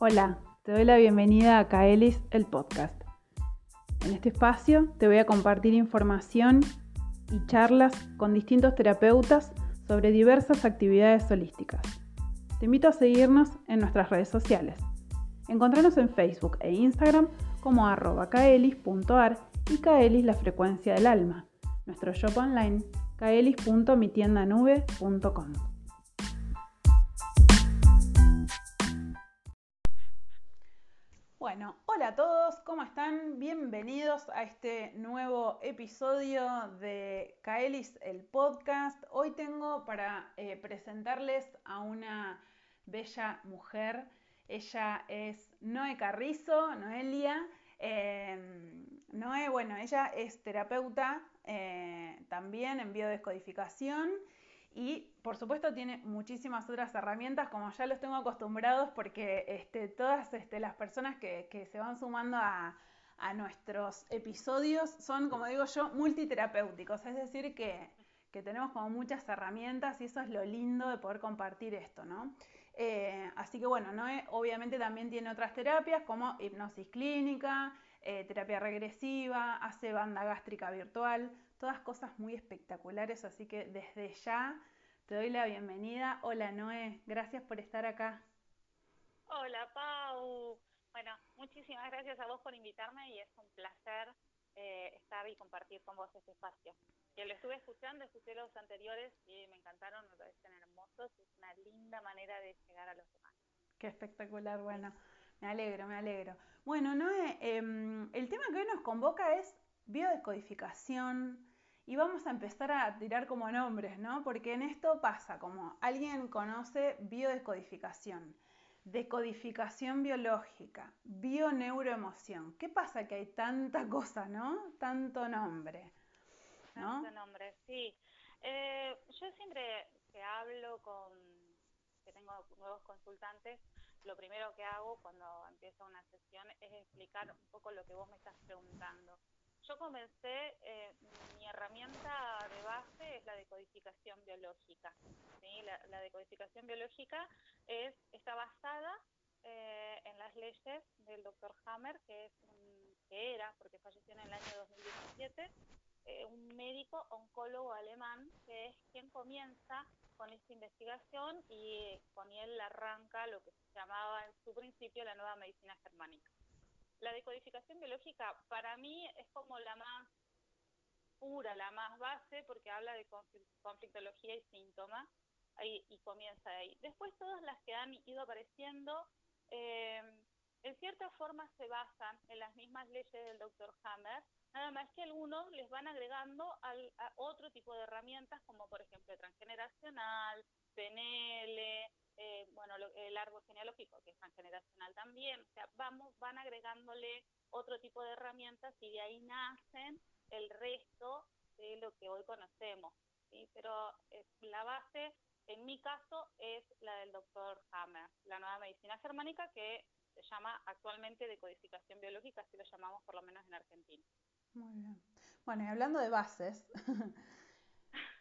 Hola, te doy la bienvenida a Kaelis, el podcast. En este espacio te voy a compartir información y charlas con distintos terapeutas sobre diversas actividades holísticas. Te invito a seguirnos en nuestras redes sociales. Encontranos en Facebook e Instagram como arroba kaelis.ar y kaelis la frecuencia del alma. Nuestro shop online kaelis.mitiendanube.com. hola a todos, ¿cómo están? Bienvenidos a este nuevo episodio de Kaelis, el podcast. Hoy tengo para eh, presentarles a una bella mujer. Ella es Noé Carrizo, Noelia. Em, Noé, bueno, ella es terapeuta eh, también en biodescodificación y por supuesto tiene muchísimas otras herramientas, como ya los tengo acostumbrados, porque este, todas este, las personas que, se van sumando a, nuestros episodios son, como digo yo, multiterapéuticos, es decir, que, tenemos como muchas herramientas y eso es lo lindo de poder compartir esto, ¿no? Eh, así que bueno, Noé obviamente también tiene otras terapias como hipnosis clínica, eh, terapia regresiva, hace banda gástrica virtual, todas cosas muy espectaculares, así que desde ya te doy la bienvenida. Hola Noé, gracias por estar acá. Hola Pau. Bueno, muchísimas gracias a vos por invitarme y es un placer eh, estar y compartir con vos este espacio. Que lo estuve escuchando, escuché los anteriores y me encantaron, me parecen hermosos, es una linda manera de llegar a los demás. Qué espectacular, bueno, me alegro, me alegro. Bueno, Noé, em, el tema que hoy nos convoca es biodescodificación, y vamos a empezar a tirar como nombres, ¿no? Porque en esto pasa como alguien conoce biodescodificación, decodificación biológica, bioneuroemoción. ¿Qué pasa que hay tanta cosa, ¿no? Tanto nombre. ¿no? Tanto nombre, sí. Eh, yo siempre que hablo con, que tengo nuevos consultantes, lo primero que hago cuando empiezo una sesión es explicar un poco lo que vos me estás preguntando yo comencé, eh, mi herramienta de base es la decodificación biológica. La, decodificación biológica es, está basada eh, en las leyes del doctor Hammer, que, es que era, porque falleció en el año 2017, eh, un médico oncólogo alemán, que es quien comienza con esta investigación y con él arranca lo que se llamaba en su principio la nueva medicina germánica. La decodificación biológica para mí es como la más pura, la más base, porque habla de conflictología y síntomas, ahí, y comienza ahí. Después todas las que han ido apareciendo, eh, en cierta forma se basan en las mismas leyes del doctor Hammer, nada más que algunos les van agregando al, a otro tipo de herramientas, como por ejemplo transgeneracional, PNL, eh, bueno, el árbol genealógico, que es transgeneracional también, o sea, vamos, van agregándole otro tipo de herramientas y de ahí nacen el resto de lo que hoy conocemos. Pero la base, en mi caso, es la del doctor Hammer, la nueva medicina germánica que se llama actualmente decodificación biológica, así lo llamamos por lo menos en Argentina. Muy bien. Bueno, y hablando de bases,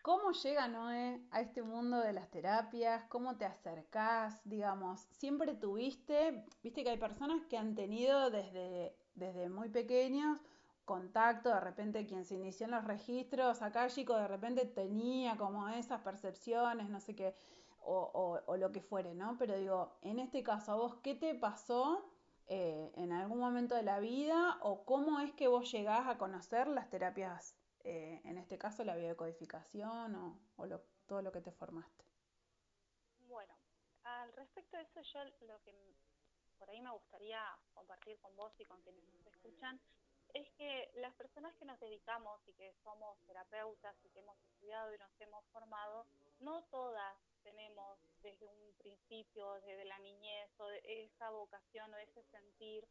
¿Cómo llega Noé a este mundo de las terapias? ¿Cómo te acercás? Digamos, siempre tuviste, viste que hay personas que han tenido desde, desde muy pequeños contacto, de repente quien se inició en los registros, acá chico de repente tenía como esas percepciones, no sé qué, o, lo que fuere, ¿no? Pero digo, en este caso, ¿a vos qué te pasó eh, en algún momento de la vida o cómo es que vos llegás a conocer las terapias eh, en este caso la biodecodificación o, o todo lo que te formaste? Bueno, al respecto de eso yo lo que por ahí me gustaría compartir con vos y con quienes nos escuchan es que las personas que nos dedicamos y que somos terapeutas y que hemos estudiado y nos hemos formado, no todas tenemos desde un principio, desde la niñez, o de esa vocación o ese sentir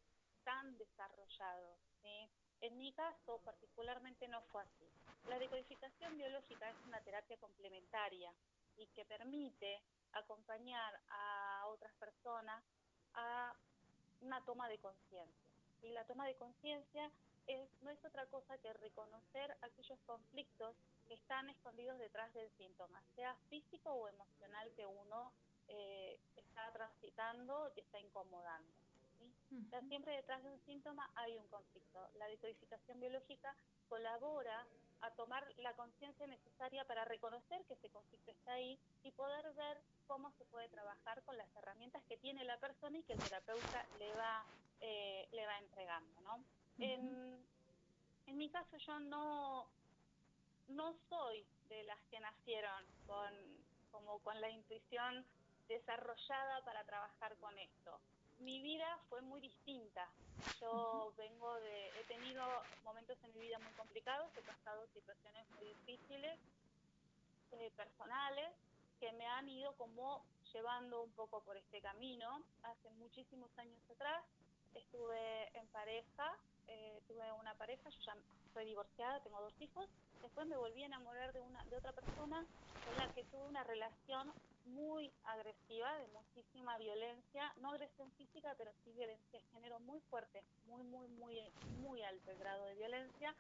tan desarrollado. ¿sí? En mi caso, particularmente, no fue así. La decodificación biológica es una terapia complementaria y que permite acompañar a otras personas a una toma de conciencia. Y la toma de conciencia es, no es otra cosa que reconocer aquellos conflictos que están escondidos detrás del síntoma, sea físico o emocional que uno eh, está transitando y está incomodando. siempre detrás de un síntoma hay un conflicto. La decodificación biológica colabora a tomar la conciencia necesaria para reconocer que ese conflicto está ahí y poder ver cómo se puede trabajar con las herramientas que tiene la persona y que el terapeuta le va, eh, le va entregando. ¿no? En, en mi caso yo no, no soy de las que nacieron con, como con la intuición desarrollada para trabajar con esto. Mi vida fue muy distinta. Yo vengo de, he tenido momentos en mi vida muy complicados, he pasado situaciones muy difíciles, eh, personales, que me han ido como llevando un poco por este camino. Hace muchísimos años atrás estuve en pareja, eh, tuve una pareja, yo ya soy divorciada, tengo dos hijos, después me volví a enamorar de, una, de otra persona con la que tuve una relación muy agresiva, de muchísima violencia, no agresión física, pero sí violencia de género muy fuerte, muy, muy, muy, muy alto el grado de violencia,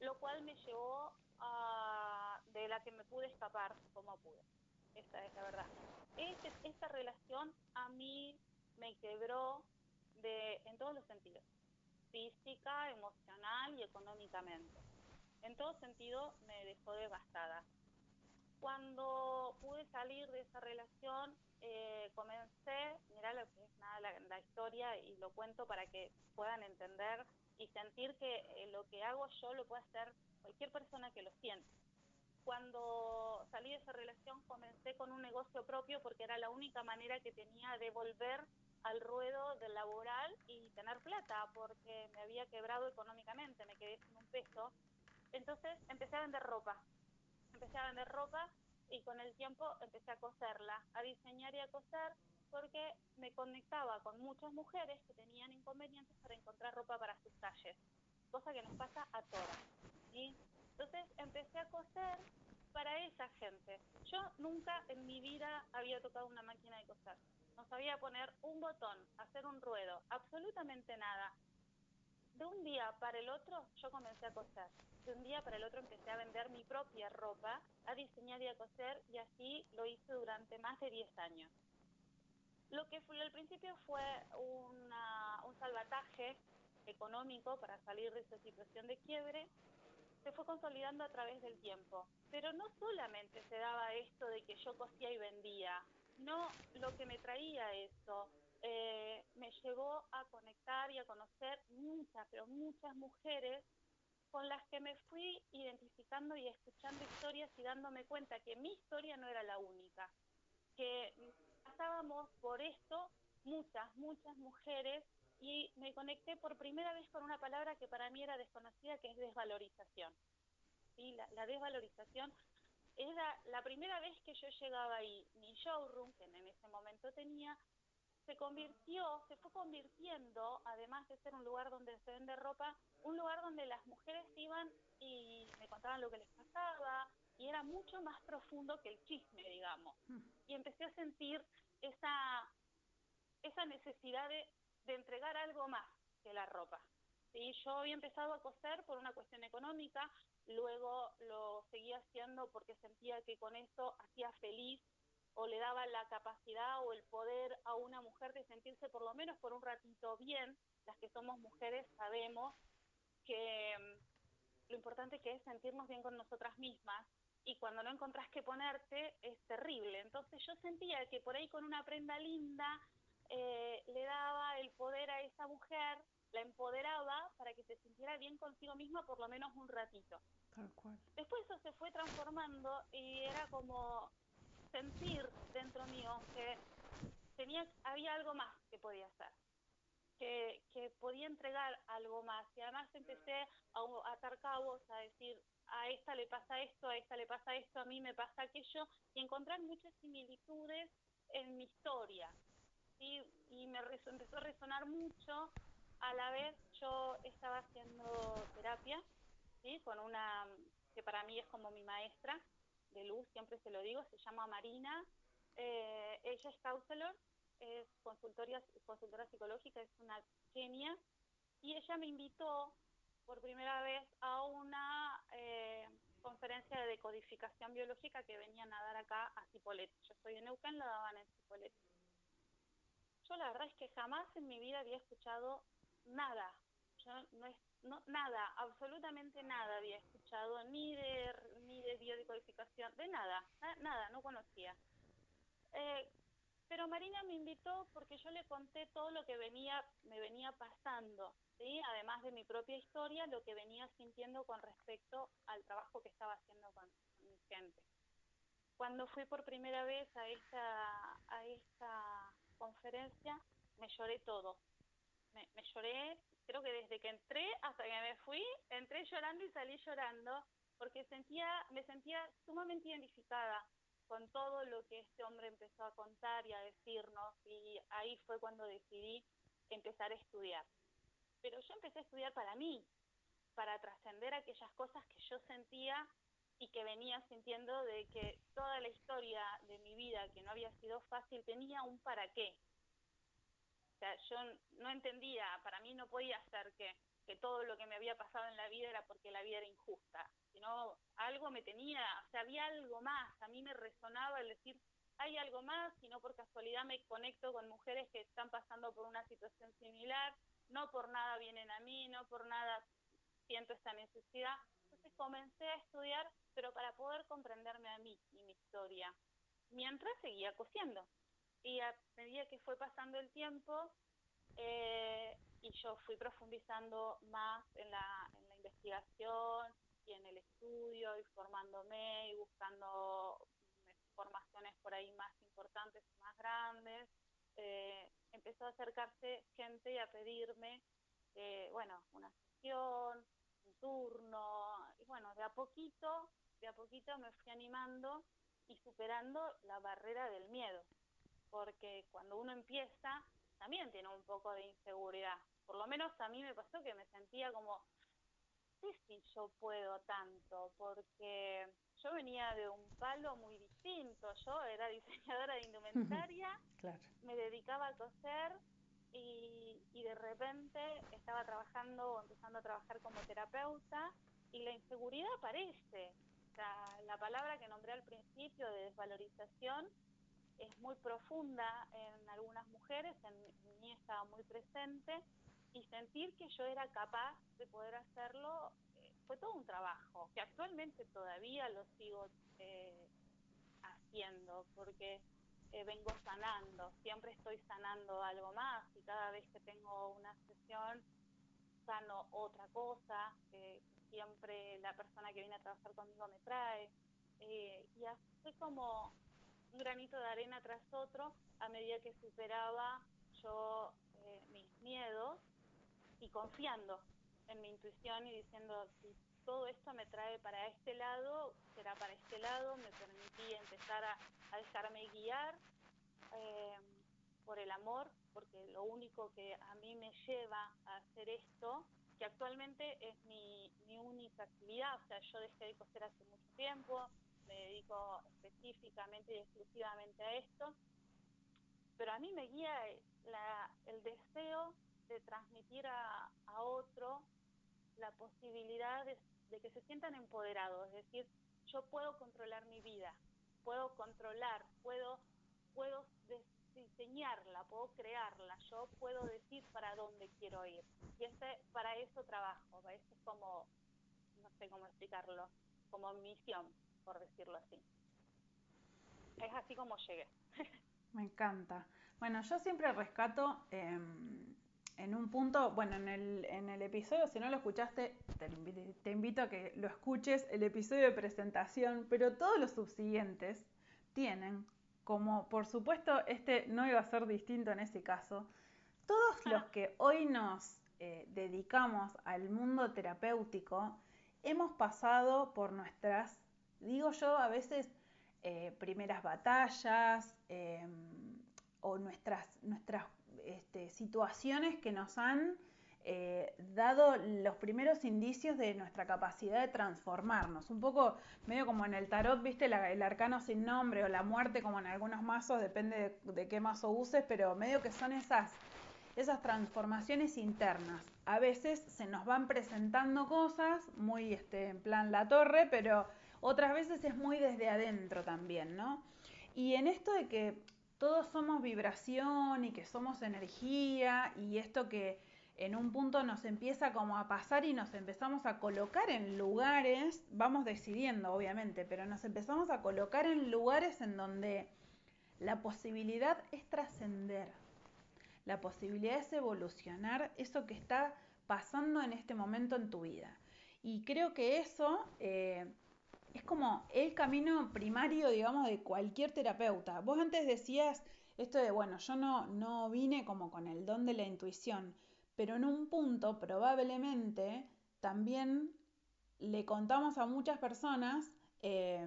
lo cual me llevó a, de la que me pude escapar como pude. Esa es la verdad. Este, esta relación a mí me quebró de, en todos los sentidos, física, emocional y económicamente. En todo sentido me dejó devastada. Cuando pude salir de esa relación, eh, comencé, mira lo que es nada la, historia y lo cuento para que puedan entender y sentir que eh, lo que hago yo lo puede hacer cualquier persona que lo siente. Cuando salí de esa relación comencé con un negocio propio porque era la única manera que tenía de volver al ruedo del laboral y tener plata porque me había quebrado económicamente, me quedé sin un peso. Entonces empecé a vender ropa empecé a vender ropa y con el tiempo empecé a coserla, a diseñar y a coser porque me conectaba con muchas mujeres que tenían inconvenientes para encontrar ropa para sus talles, cosa que nos pasa a todas. Entonces empecé a coser para esa gente. Yo nunca en mi vida había tocado una máquina de coser. No sabía poner un botón, hacer un ruedo, absolutamente nada. De un día para el otro yo comencé a coser de un día para el otro empecé a vender mi propia ropa, a diseñar y a coser y así lo hice durante más de 10 años. Lo que fue, al principio fue un salvataje económico para salir de esa situación de quiebre, se fue consolidando a través del tiempo. Pero no solamente se daba esto de que yo cosía y vendía, no lo que me traía eso, eh, me llevó a conectar y a conocer muchas, pero muchas mujeres con las que me fui identificando y escuchando historias y dándome cuenta que mi historia no era la única, que pasábamos por esto muchas, muchas mujeres y me conecté por primera vez con una palabra que para mí era desconocida, que es desvalorización. ¿Sí? La, la desvalorización era la primera vez que yo llegaba ahí, mi showroom, que en ese momento tenía, se convirtió, se fue convirtiendo, además de ser un lugar donde se vende ropa, un lugar donde las mujeres iban y me contaban lo que les pasaba y era mucho más profundo que el chisme, digamos. Mm. Y empecé a sentir esa, esa necesidad de, de entregar algo más que la ropa. ¿Sí? Yo había empezado a coser por una cuestión económica, luego lo seguía haciendo porque sentía que con eso hacía feliz o le daba la capacidad o el poder a una mujer de sentirse por lo menos por un ratito bien. Las que somos mujeres sabemos que mm, lo importante que es sentirnos bien con nosotras mismas y cuando no encontrás que ponerte es terrible. Entonces yo sentía que por ahí con una prenda linda eh, le daba el poder a esa mujer, la empoderaba para que se sintiera bien consigo misma por lo menos un ratito. Después eso se fue transformando y era como sentir dentro mío que tenía había algo más que podía hacer que, que podía entregar algo más y además empecé a, atar cabos a decir a esta le pasa esto a esta le pasa esto a mí me pasa aquello y encontrar muchas similitudes en mi historia ¿sí? y me empezó a resonar mucho a la vez yo estaba haciendo terapia ¿sí? con una que para mí es como mi maestra de luz, siempre se lo digo, se llama Marina. Eh, ella es counselor, es consultora psicológica, es una genia. Y ella me invitó por primera vez a una, eh, conferencia de decodificación biológica que venían a dar acá a Cipolletti. Yo estoy en Neuquén, la daban en Cipolletti. Yo la verdad es que jamás en mi vida había escuchado nada. Yo no, no nada, absolutamente nada había escuchado, ni de, ni de biodecodificación, de nada, nada, no conocía. Eh, pero Marina me invitó porque yo le conté todo lo que venía, me venía pasando, ¿sí? además de mi propia historia, lo que venía sintiendo con respecto al trabajo que estaba haciendo con, mi gente. Cuando fui por primera vez a esta, a esta conferencia, me lloré todo. Me, me lloré, creo que desde que entré hasta que me fui, entré llorando y salí llorando, porque sentía, me sentía sumamente identificada con todo lo que este hombre empezó a contar y a decirnos y ahí fue cuando decidí empezar a estudiar. Pero yo empecé a estudiar para mí, para trascender aquellas cosas que yo sentía y que venía sintiendo de que toda la historia de mi vida, que no había sido fácil, tenía un para qué. O sea, yo no entendía, para mí no podía ser que, que todo lo que me había pasado en la vida era porque la vida era injusta sino algo me tenía, o sea, había algo más, a mí me resonaba el decir, hay algo más, y no por casualidad me conecto con mujeres que están pasando por una situación similar, no por nada vienen a mí, no por nada siento esta necesidad. Entonces comencé a estudiar, pero para poder comprenderme a mí y mi historia, mientras seguía cosiendo. Y a medida que fue pasando el tiempo, eh, y yo fui profundizando más en la, en la investigación, y en el estudio y formándome y buscando formaciones por ahí más importantes más grandes. Eh, empezó a acercarse gente y a pedirme, eh, bueno, una sesión, un turno, y bueno, de a poquito, de a poquito me fui animando y superando la barrera del miedo, porque cuando uno empieza también tiene un poco de inseguridad. Por lo menos a mí me pasó que me sentía como, sé si yo puedo tanto, porque yo venía de un palo muy distinto. Yo era diseñadora de indumentaria, me dedicaba a coser y, y de repente estaba trabajando, empezando a trabajar como terapeuta y la inseguridad aparece. O sea, la palabra que nombré al principio de desvalorización es muy profunda en algunas mujeres, en mí estaba muy presente y sentir que yo era capaz de poder hacerlo eh, fue todo un trabajo, que actualmente todavía lo sigo eh, haciendo, porque eh, vengo sanando, siempre estoy sanando algo más y cada vez que tengo una sesión sano otra cosa, siempre la persona que viene a trabajar conmigo me trae, y así como un granito de arena tras otro, a medida que superaba yo mis miedos, y confiando en mi intuición y diciendo, si todo esto me trae para este lado, será para este lado, me permití empezar a, dejarme guiar eh, por el amor, porque lo único que a mí me lleva a hacer esto, que actualmente es mi, mi única actividad, o sea, yo dejé de coser hace mucho tiempo, me dedico específicamente y exclusivamente a esto, pero a mí me guía la, el deseo de transmitir a, a otro la posibilidad de, que se sientan empoderados, es decir, yo puedo controlar mi vida, puedo controlar, puedo, puedo diseñarla, puedo crearla, yo puedo decir para dónde quiero ir. Y este, para eso trabajo, eso es como, no sé cómo explicarlo, como misión, por decirlo así. Es así como llegué. Me encanta. Bueno, yo siempre rescato eh, en un punto, bueno, en el, en el episodio, si no lo escuchaste, te, invito a que lo escuches, el episodio de presentación, pero todos los subsiguientes tienen, como por supuesto este no iba a ser distinto en ese caso, todos los que hoy nos eh, dedicamos al mundo terapéutico, hemos pasado por nuestras, digo yo, a veces eh, primeras batallas em, o nuestras, nuestras este, situaciones que nos han eh, dado los primeros indicios de nuestra capacidad de transformarnos. Un poco medio como en el tarot, viste, el arcano sin nombre o la muerte como en algunos mazos, depende de, qué mazo uses, pero medio que son esas, esas transformaciones internas. A veces se nos van presentando cosas muy este, en plan la torre, pero otras veces es muy desde adentro también, ¿no? Y en esto de que todos somos vibración y que somos energía y esto que en un punto nos empieza como a pasar y nos empezamos a colocar en lugares, vamos decidiendo obviamente, pero nos empezamos a colocar en lugares en donde la posibilidad es trascender, la posibilidad es evolucionar eso que está pasando en este momento en tu vida. Y creo que eso eh, es como el camino primario, digamos, de cualquier terapeuta. Vos antes decías esto de, bueno, yo no, no vine como con el don de la intuición, pero en un punto probablemente también le contamos a muchas personas eh,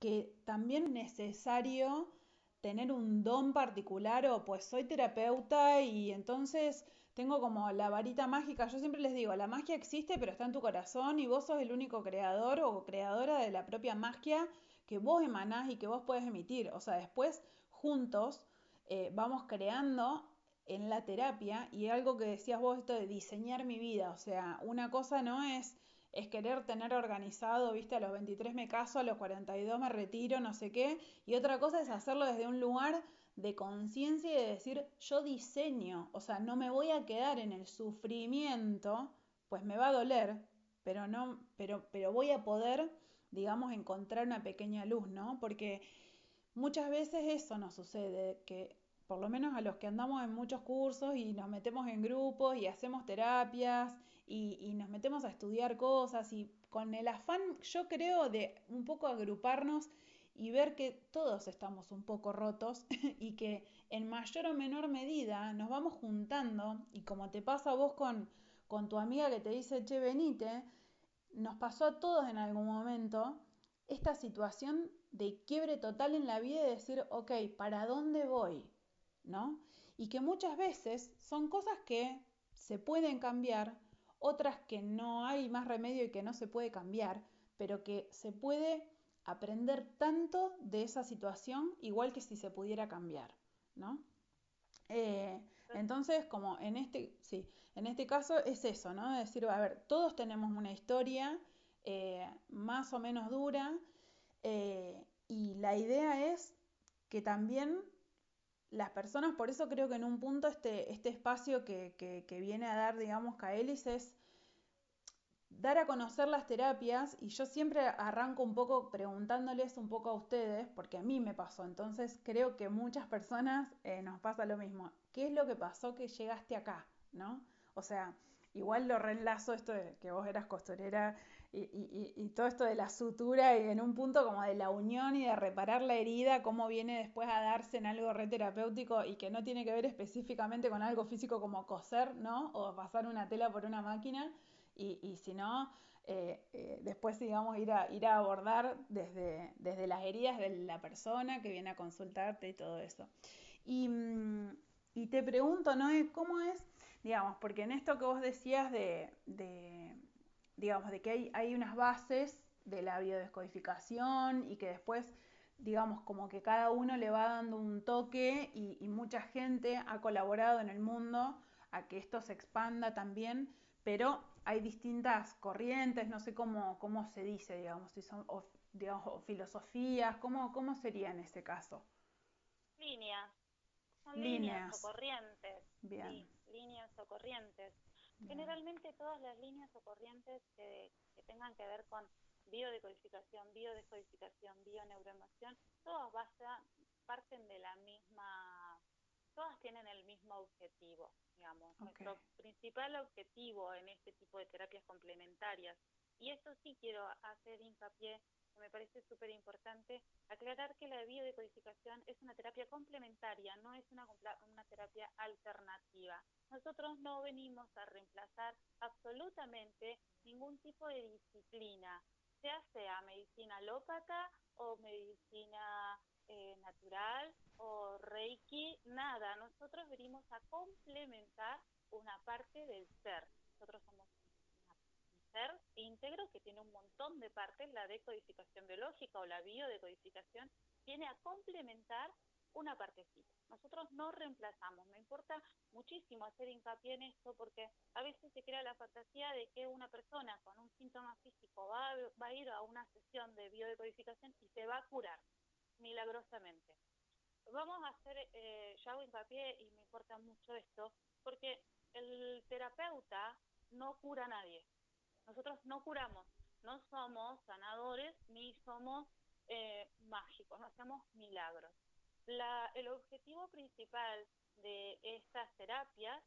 que también es necesario tener un don particular o pues soy terapeuta y entonces tengo como la varita mágica. Yo siempre les digo, la magia existe pero está en tu corazón y vos sos el único creador o creadora de la propia magia que vos emanás y que vos puedes emitir. O sea, después juntos eh, vamos creando en la terapia y algo que decías vos, esto de diseñar mi vida. O sea, una cosa no es es querer tener organizado, viste, a los 23 me caso, a los 42 me retiro, no sé qué, y otra cosa es hacerlo desde un lugar de conciencia y de decir, yo diseño, o sea, no me voy a quedar en el sufrimiento, pues me va a doler, pero no, pero, pero voy a poder, digamos, encontrar una pequeña luz, ¿no? Porque muchas veces eso nos sucede, que por lo menos a los que andamos en muchos cursos y nos metemos en grupos y hacemos terapias y, nos metemos a estudiar cosas y con el afán, yo creo, de un poco agruparnos y ver que todos estamos un poco rotos y que en mayor o menor medida nos vamos juntando y como te pasa a vos con, con tu amiga que te dice, che, venite, nos pasó a todos en algún momento esta situación de quiebre total en la vida y decir, ok, ¿para dónde voy? ¿No? Y que muchas veces son cosas que se pueden cambiar, otras que no hay más remedio y que no se puede cambiar, pero que se puede aprender tanto de esa situación igual que si se pudiera cambiar, ¿no? Eh, entonces, como en este, sí, en este caso es eso, ¿no? Decir, a ver, todos tenemos una historia eh, más o menos dura eh, y la idea es que también las personas, por eso creo que en un punto este, este espacio que, que, viene a dar, digamos, Kaelis es dar a conocer las terapias y yo siempre arranco un poco preguntándoles un poco a ustedes, porque a mí me pasó, entonces creo que muchas personas eh, nos pasa lo mismo. ¿Qué es lo que pasó que llegaste acá? ¿No? O sea, igual lo reenlazo esto de que vos eras costurera y, todo esto de la sutura y en un punto como de la unión y de reparar la herida, cómo viene después a darse en algo reterapéutico y que no tiene que ver específicamente con algo físico como coser, ¿no? O pasar una tela por una máquina y, si no, eh, eh, después digamos ir a, ir a abordar desde, desde las heridas de la persona que viene a consultarte y todo eso. Y, mm, y te pregunto, ¿no? ¿Cómo es, digamos, porque en esto que vos decías de digamos, de que hay, hay unas bases de la biodescodificación y que después, digamos, como que cada uno le va dando un toque y, mucha gente ha colaborado en el mundo a que esto se expanda también, pero hay distintas corrientes, no sé cómo, cómo se dice, digamos, si son digamos, filosofías, ¿cómo, ¿cómo sería en ese caso? Líneas. Son líneas, o corrientes. Bien. líneas o corrientes. Generalmente todas las líneas o corrientes que, tengan que ver con biodecodificación, biodescodificación, bioneuroemoción, todas parten de la misma, todas tienen el mismo objetivo, digamos. Nuestro principal objetivo en este tipo de terapias complementarias, y esto sí quiero hacer hincapié me parece súper importante aclarar que la biodecodificación es una terapia complementaria, no es una, una terapia alternativa. Nosotros no venimos a reemplazar absolutamente ningún tipo de disciplina, sea sea medicina alópata o medicina eh, natural o reiki, nada. Nosotros venimos a complementar una parte del ser. Nosotros somos ser íntegro que tiene un montón de partes, la decodificación biológica o la biodecodificación viene a complementar una partecita. Nosotros no reemplazamos. Me importa muchísimo hacer hincapié en esto porque a veces se crea la fantasía de que una persona con un síntoma físico va a, ir a una sesión de biodecodificación y se va a curar milagrosamente. Vamos a hacer, eh, hago hincapié y me importa mucho esto, porque el terapeuta no cura a nadie. Nosotros no curamos, no somos sanadores ni somos eh, mágicos, no hacemos milagros. La, el objetivo principal de estas terapias,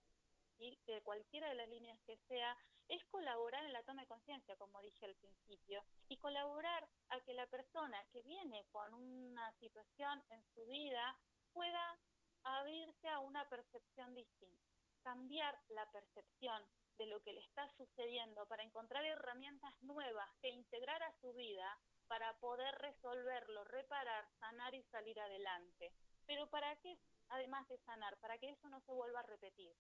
y de cualquiera de las líneas que sea, es colaborar en la toma de conciencia, como dije al principio, y colaborar a que la persona que viene con una situación en su vida pueda abrirse a una percepción distinta, cambiar la percepción de lo que le está sucediendo para encontrar herramientas nuevas que integrar a su vida para poder resolverlo, reparar, sanar y salir adelante. Pero ¿para qué, además de sanar? Para que eso no se vuelva a repetir.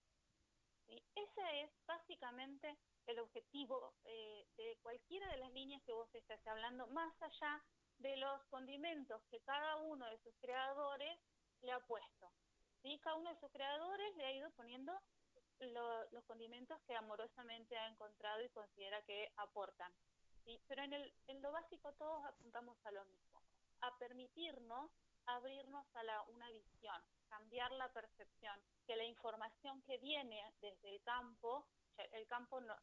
Ese es básicamente el objetivo eh, de cualquiera de las líneas que vos estás hablando, más allá de los condimentos que cada uno de sus creadores le ha puesto. ¿sí? Cada uno de sus creadores le ha ido poniendo los condimentos que amorosamente ha encontrado y considera que aportan. Pero en, el, en lo básico todos apuntamos a lo mismo, a permitirnos abrirnos a la, una visión, cambiar la percepción, que la información que viene desde el campo, el campo no,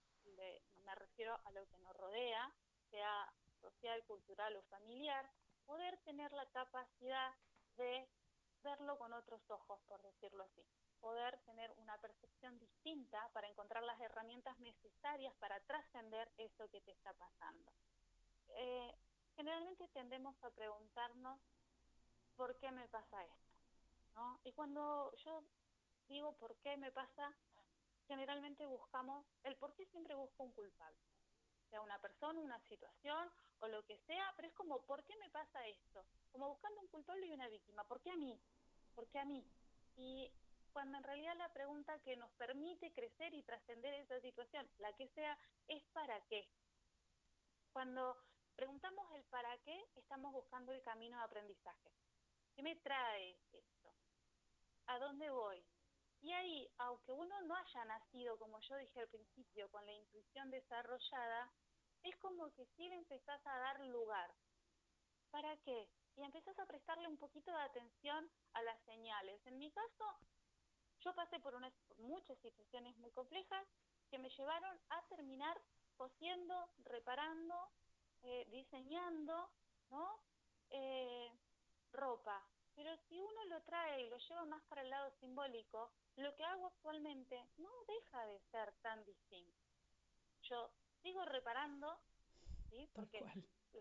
me refiero a lo que nos rodea, sea social, cultural o familiar, poder tener la capacidad de verlo con otros ojos, por decirlo así poder tener una percepción distinta para encontrar las herramientas necesarias para trascender eso que te está pasando. Eh, generalmente tendemos a preguntarnos por qué me pasa esto, ¿no? Y cuando yo digo por qué me pasa, generalmente buscamos, el por qué siempre busco un culpable, sea una persona, una situación o lo que sea, pero es como, ¿por qué me pasa esto? Como buscando un culpable y una víctima, ¿por qué a mí? ¿Por qué a mí? Y cuando en realidad la pregunta que nos permite crecer y trascender esa situación, la que sea, es para qué. Cuando preguntamos el para qué, estamos buscando el camino de aprendizaje. ¿Qué me trae esto? ¿A dónde voy? Y ahí, aunque uno no haya nacido, como yo dije al principio, con la intuición desarrollada, es como que sí le empezás a dar lugar. ¿Para qué? Y empezás a prestarle un poquito de atención a las señales. En mi caso, yo pasé por, unas, muchas situaciones muy complejas que me llevaron a terminar cosiendo, reparando, eh, diseñando, ¿no? Eh, ropa. Pero si uno lo trae y lo lleva más para el lado simbólico, lo que hago actualmente no deja de ser tan distinto. Yo sigo reparando, ¿sí? porque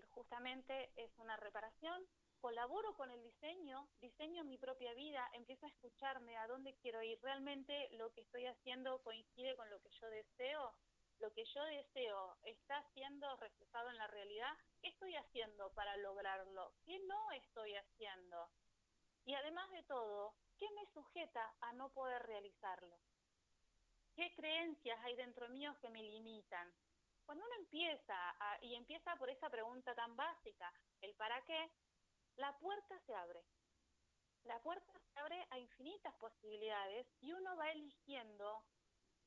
justamente es una reparación, colaboro con el diseño, diseño mi propia vida, empiezo a escucharme a dónde quiero ir, realmente lo que estoy haciendo coincide con lo que yo deseo, lo que yo deseo está siendo reflejado en la realidad, ¿qué estoy haciendo para lograrlo? ¿Qué no estoy haciendo? Y además de todo, ¿qué me sujeta a no poder realizarlo? ¿Qué creencias hay dentro mío que me limitan? Cuando uno empieza, y empieza por esa pregunta tan básica, el para qué, la puerta se abre. La puerta se abre a infinitas posibilidades y uno va eligiendo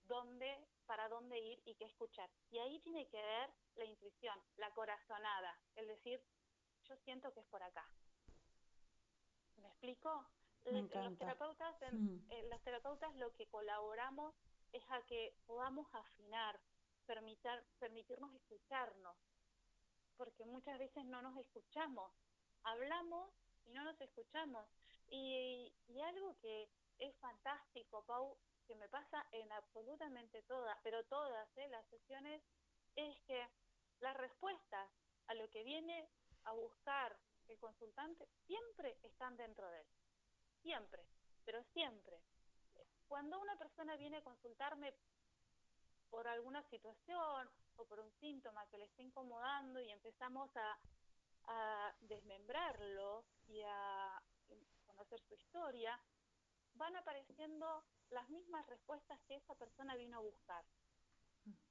dónde, para dónde ir y qué escuchar. Y ahí tiene que ver la intuición, la corazonada, el decir, yo siento que es por acá. ¿Me explico? los terapeutas, mm. eh, los terapeutas lo que colaboramos es a que podamos afinar, permitir, permitirnos escucharnos, porque muchas veces no nos escuchamos hablamos y no nos escuchamos. Y, algo que es fantástico, Pau, que me pasa en absolutamente todas, pero todas ¿eh? las sesiones, es que las respuestas a lo que viene a buscar el consultante siempre están dentro de él. Siempre, pero siempre. Cuando una persona viene a consultarme por alguna situación o por un síntoma que le está incomodando y empezamos a a desmembrarlo y a conocer su historia, van apareciendo las mismas respuestas que esa persona vino a buscar.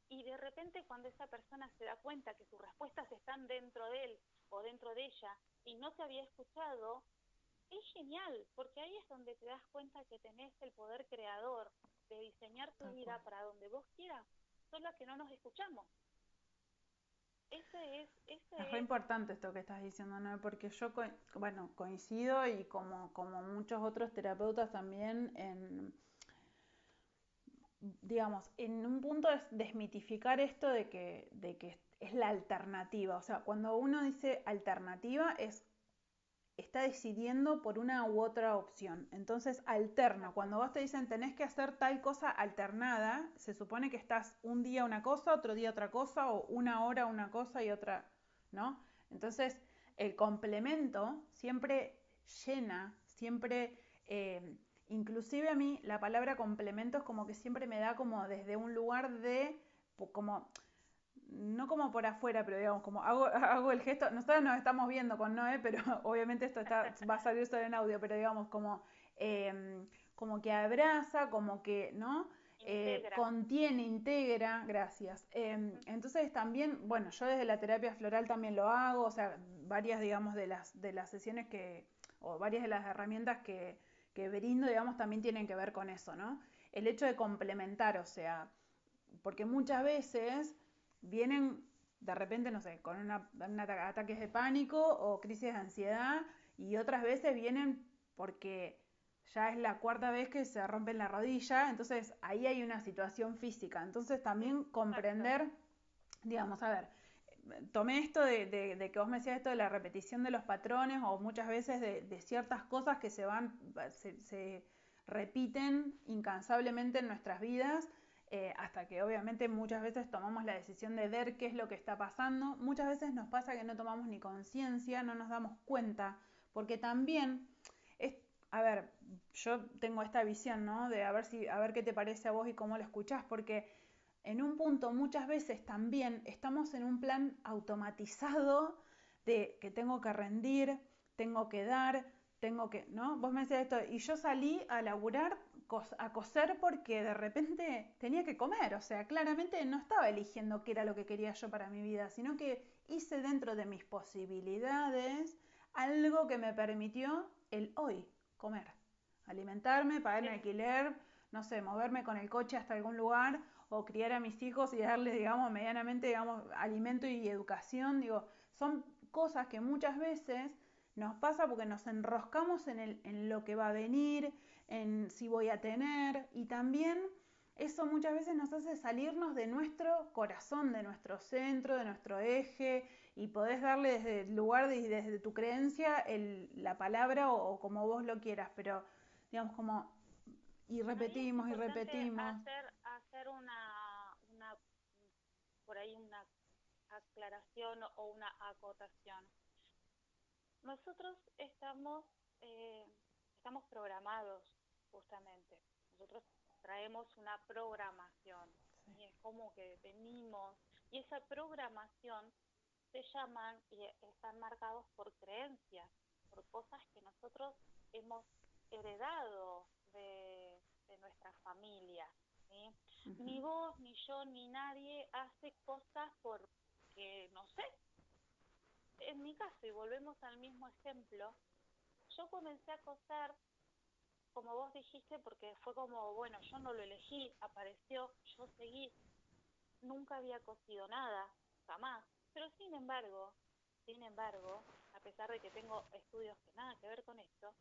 Y de repente cuando esa persona se da cuenta que sus respuestas están dentro de él o dentro de ella y no se había escuchado, es genial, porque ahí es donde te das cuenta que tenés el poder creador de diseñar tu vida para donde vos quieras, solo que no nos escuchamos. Ese es, ese es re importante esto que estás diciendo, ¿no? Porque yo, bueno, coincido y como, como muchos otros terapeutas también en, digamos, en un punto es desmitificar esto de que, de que es la alternativa. O sea, cuando uno dice alternativa es está decidiendo por una u otra opción. Entonces, alterno. Cuando vos te dicen tenés que hacer tal cosa alternada, se supone que estás un día una cosa, otro día otra cosa, o una hora una cosa y otra, ¿no? Entonces, el complemento siempre llena, siempre, eh, inclusive a mí la palabra complemento es como que siempre me da como desde un lugar de, como no como por afuera, pero digamos, como hago, hago el gesto, nosotros nos estamos viendo con Noé, pero obviamente esto está, va a salir solo en audio, pero digamos como, em, como que abraza, como que, ¿no? Eh, contiene, integra, gracias. Em, entonces también, bueno, yo desde la terapia floral también lo hago, o sea, varias, digamos, de las, de las sesiones que, o varias de las herramientas que, que brindo, digamos, también tienen que ver con eso, ¿no? El hecho de complementar, o sea, porque muchas veces vienen de repente, no sé, con una, ataques de pánico o crisis de ansiedad y otras veces vienen porque ya es la cuarta vez que se rompen la rodilla, entonces ahí hay una situación física. Entonces también comprender, digamos, a ver, tomé esto de, que vos me decías esto de la repetición de los patrones o muchas veces de, ciertas cosas que se van, se repiten incansablemente en nuestras vidas eh, hasta que obviamente muchas veces tomamos la decisión de ver qué es lo que está pasando. Muchas veces nos pasa que no tomamos ni conciencia, no nos damos cuenta, porque también es, a ver, yo tengo esta visión, ¿no? De a ver si, a ver qué te parece a vos y cómo lo escuchás, porque en un punto muchas veces también estamos en un plan automatizado de que tengo que rendir, tengo que dar, tengo que, ¿no? Vos me decías esto, y yo salí a laburar a coser porque de repente tenía que comer, o sea, claramente no estaba eligiendo qué era lo que quería yo para mi vida, sino que hice dentro de mis posibilidades algo que me permitió el hoy comer, alimentarme, pagar mi alquiler, no sé, moverme con el coche hasta algún lugar o criar a mis hijos y darles, digamos, medianamente, digamos, alimento y educación, digo, son cosas que muchas veces nos pasa porque nos enroscamos en, el, en lo que va a venir, en si voy a tener y también eso muchas veces nos hace salirnos de nuestro corazón, de nuestro centro, de nuestro eje y podés darle desde el lugar desde tu creencia el, la palabra o, como vos lo quieras, pero digamos como y repetimos y repetimos. Hacer, hacer una, una, por ahí una aclaración o una acotación. Nosotros estamos, eh, estamos programados justamente. Nosotros traemos una programación y es como que venimos y esa programación se llaman y están marcados por creencias, por cosas que nosotros hemos heredado de, nuestra familia. Ni vos, ni yo, ni nadie hace cosas porque, no sé, en mi caso, y volvemos al mismo ejemplo, yo comencé a coser como vos dijiste, porque fue como, bueno, yo no lo elegí, apareció, yo seguí, nunca había cosido nada, jamás. Pero sin embargo, sin embargo, a pesar de que tengo estudios que nada que ver con esto,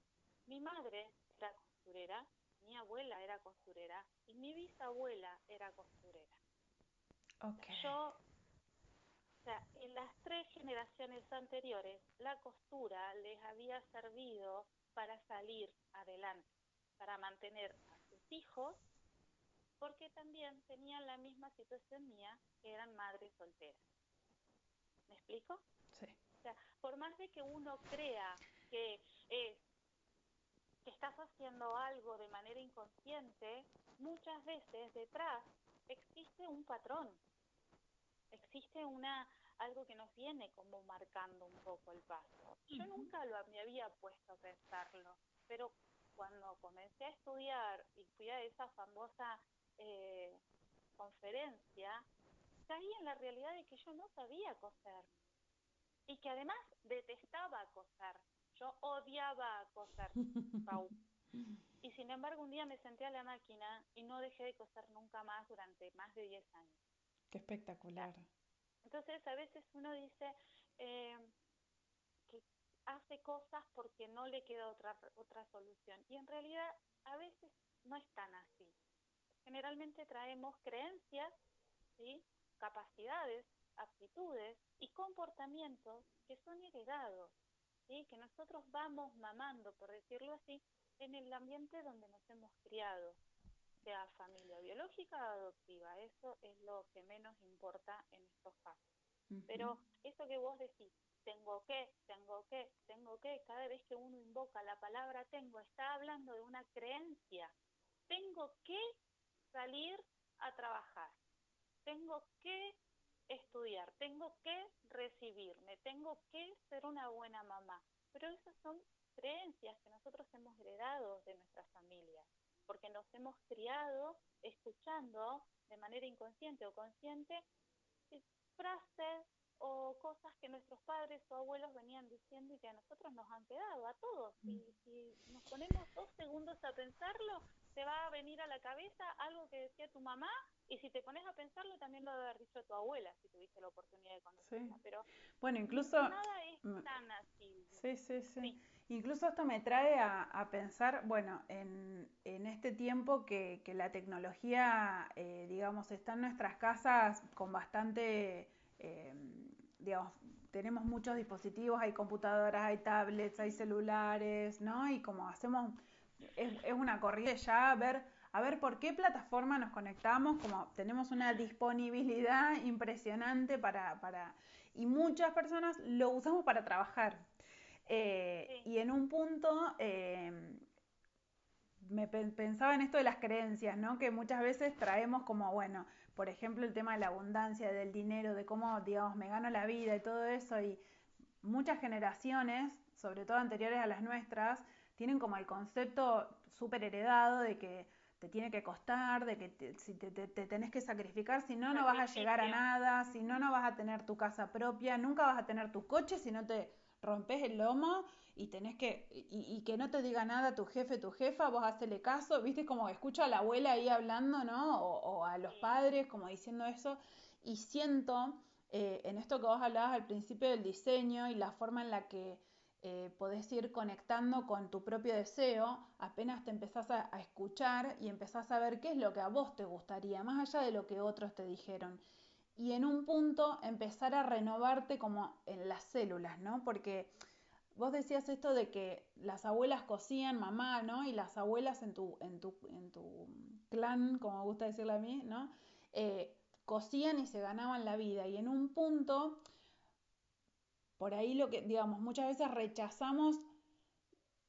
mi madre era costurera, mi abuela era costurera y mi bisabuela era costurera. Yo, o sea, en las tres generaciones anteriores, la costura les había servido para salir adelante para mantener a sus hijos, porque también tenían la misma situación mía, que eran madres solteras. ¿Me explico? Sí. O sea, por más de que uno crea que es que estás haciendo algo de manera inconsciente, muchas veces detrás existe un patrón, existe una algo que nos viene como marcando un poco el paso. Yo nunca lo me había puesto a pensarlo, pero cuando comencé a estudiar y fui a esa famosa eh, conferencia, caí en la realidad de que yo no sabía coser y que además detestaba coser. Yo odiaba coser Y sin embargo, un día me senté a la máquina y no dejé de coser nunca más durante más de 10 años. Espectacular. Entonces, a veces uno dice eh, que hace cosas porque no le queda otra, otra solución. Y en realidad, a veces no es tan así. Generalmente traemos creencias, ¿sí? capacidades, aptitudes y comportamientos que son heredados, ¿sí? que nosotros vamos mamando, por decirlo así, en el ambiente donde nos hemos criado, sea familia biológica o adoptiva. Eso es lo que menos importa en estos casos. Pero eso que vos decís, tengo que, tengo que, tengo que, cada vez que uno invoca la palabra tengo, está hablando de una creencia. Tengo que salir a trabajar, tengo que estudiar, tengo que recibirme, tengo que ser una buena mamá. Pero esas son creencias que nosotros hemos heredado de nuestras familias, porque nos hemos criado escuchando de manera inconsciente o consciente eh, frases o cosas que nuestros padres o abuelos venían diciendo y que a nosotros nos han quedado, a todos. Y si nos ponemos dos segundos a pensarlo, te va a venir a la cabeza algo que decía tu mamá y si te pones a pensarlo también lo debe haber dicho tu abuela si tuviste la oportunidad de conocerla. Pero bueno, incluso... Nada es tan así. Sí, sí, sí. Incluso esto me trae a, pensar, bueno, en, en este tiempo que, que la tecnología, eh, digamos, está en nuestras casas con bastante, eh, digamos, tenemos muchos dispositivos, hay computadoras, hay tablets, hay celulares, ¿no? Y como hacemos, es, es una corrida ya a ver, a ver por qué plataforma nos conectamos, como tenemos una disponibilidad impresionante para, para, y muchas personas lo usamos para trabajar, eh, y en un punto eh, me pensaba en esto de las creencias, ¿no? Que muchas veces traemos como, bueno, por ejemplo, el tema de la abundancia, del dinero, de cómo, digamos, me gano la vida y todo eso. Y muchas generaciones, sobre todo anteriores a las nuestras, tienen como el concepto súper heredado de que te tiene que costar, de que te, si te, te, tenés que sacrificar, si no, no vas a llegar a nada, si no, no vas a tener tu casa propia, nunca vas a tener tu coche si no te rompes el lomo y tenés que, y, que no te diga nada tu jefe, tu jefa, vos hacele caso, viste como escucho a la abuela ahí hablando, ¿no? O, a los padres como diciendo eso, y siento eh, en esto que vos hablabas al principio del diseño y la forma en la que eh, podés ir conectando con tu propio deseo, apenas te empezás a, escuchar y empezás a ver qué es lo que a vos te gustaría, más allá de lo que otros te dijeron y en un punto empezar a renovarte como en las células, ¿no? Porque vos decías esto de que las abuelas cosían, mamá, ¿no? Y las abuelas en tu, en tu, en tu clan, como me gusta decirle a mí, ¿no? Eh, cosían y se ganaban la vida. Y en un punto, por ahí lo que, digamos, muchas veces rechazamos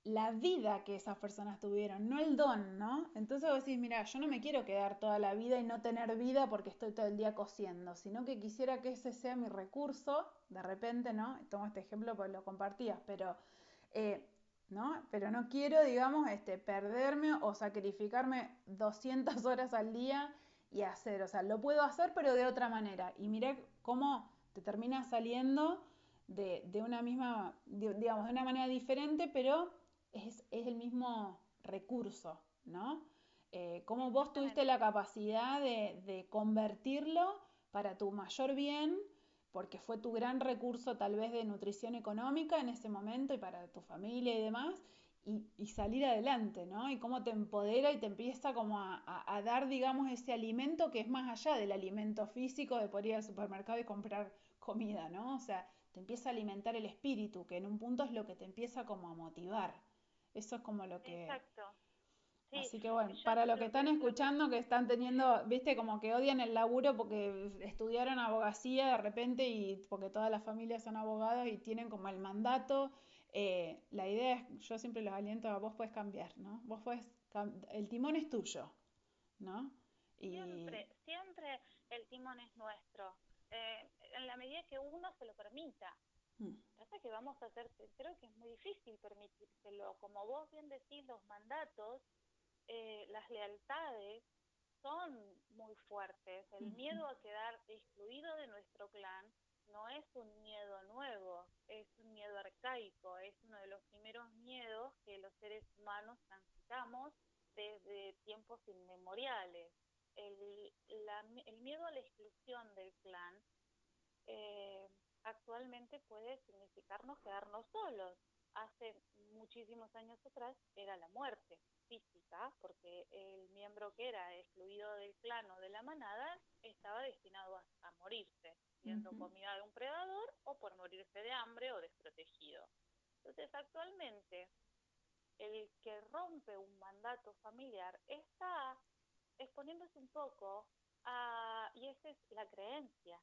la vida que esas personas tuvieron, no el don, ¿no? Entonces vos decís, mira, yo no me quiero quedar toda la vida y no tener vida porque estoy todo el día cosiendo, sino que quisiera que ese sea mi recurso, de repente, ¿no? Tomo este ejemplo porque lo compartías, pero, eh, ¿no? Pero no quiero, digamos, este, perderme o sacrificarme 200 horas al día y hacer, o sea, lo puedo hacer, pero de otra manera. Y miré cómo te termina saliendo de, de una misma, digamos, de una manera diferente, pero es, el mismo recurso, ¿no? Eh, cómo vos tuviste la capacidad de, convertirlo para tu mayor bien, porque fue tu gran recurso tal vez de nutrición económica en ese momento y para tu familia y demás, y, salir adelante, ¿no? Y cómo te empodera y te empieza como a, dar, digamos, ese alimento que es más allá del alimento físico de poder ir al supermercado y comprar comida, ¿no? O sea, te empieza a alimentar el espíritu, que en un punto es lo que te empieza como a motivar. Eso es como lo que... Exacto. Así que bueno, para los que están escuchando, que están teniendo, viste, como que odian el laburo porque estudiaron abogacía de repente y porque todas las familias son abogados y tienen como el mandato, eh, la idea es, yo siempre los aliento a vos puedes cambiar, ¿no? Vos puedes, el timón es tuyo, ¿no? Y... Siempre, siempre el timón es nuestro, eh, en la medida que uno se lo permita. Mm. Pasa que vamos a hacer, creo que es muy difícil permitírselo. Como vos bien decís, los mandatos, eh, las lealtades son muy fuertes. El miedo a quedar excluido de nuestro clan no es un miedo nuevo, es un miedo arcaico, es uno de los primeros miedos que los seres humanos transitamos desde tiempos inmemoriales. El, el miedo a la exclusión del clan eh, actualmente puede significarnos quedarnos solos. Hace muchísimos años atrás era la muerte física, porque el miembro que era excluido del clan o de la manada estaba destinado a, morirse, siendo comida de un predador o por morirse de hambre o desprotegido. Entonces, actualmente, el que rompe un mandato familiar está exponiéndose un poco a, y esa es la creencia,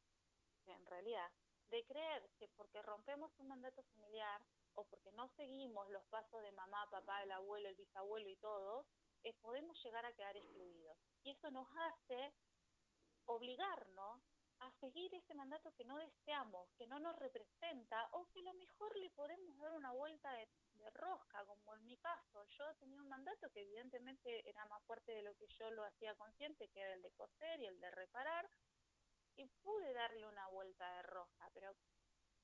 en realidad, de creer que porque rompemos un mandato familiar o porque no seguimos los pasos de mamá, papá, el abuelo, el bisabuelo y todos, eh, podemos llegar a quedar excluidos. Y eso nos hace obligarnos a seguir ese mandato que no deseamos, que no nos representa o que a lo mejor le podemos dar una vuelta de, de, rosca, como en mi caso. Yo tenía un mandato que evidentemente era más fuerte de lo que yo lo hacía consciente, que era el de coser y el de reparar, y pude darle una vuelta de rosca, pero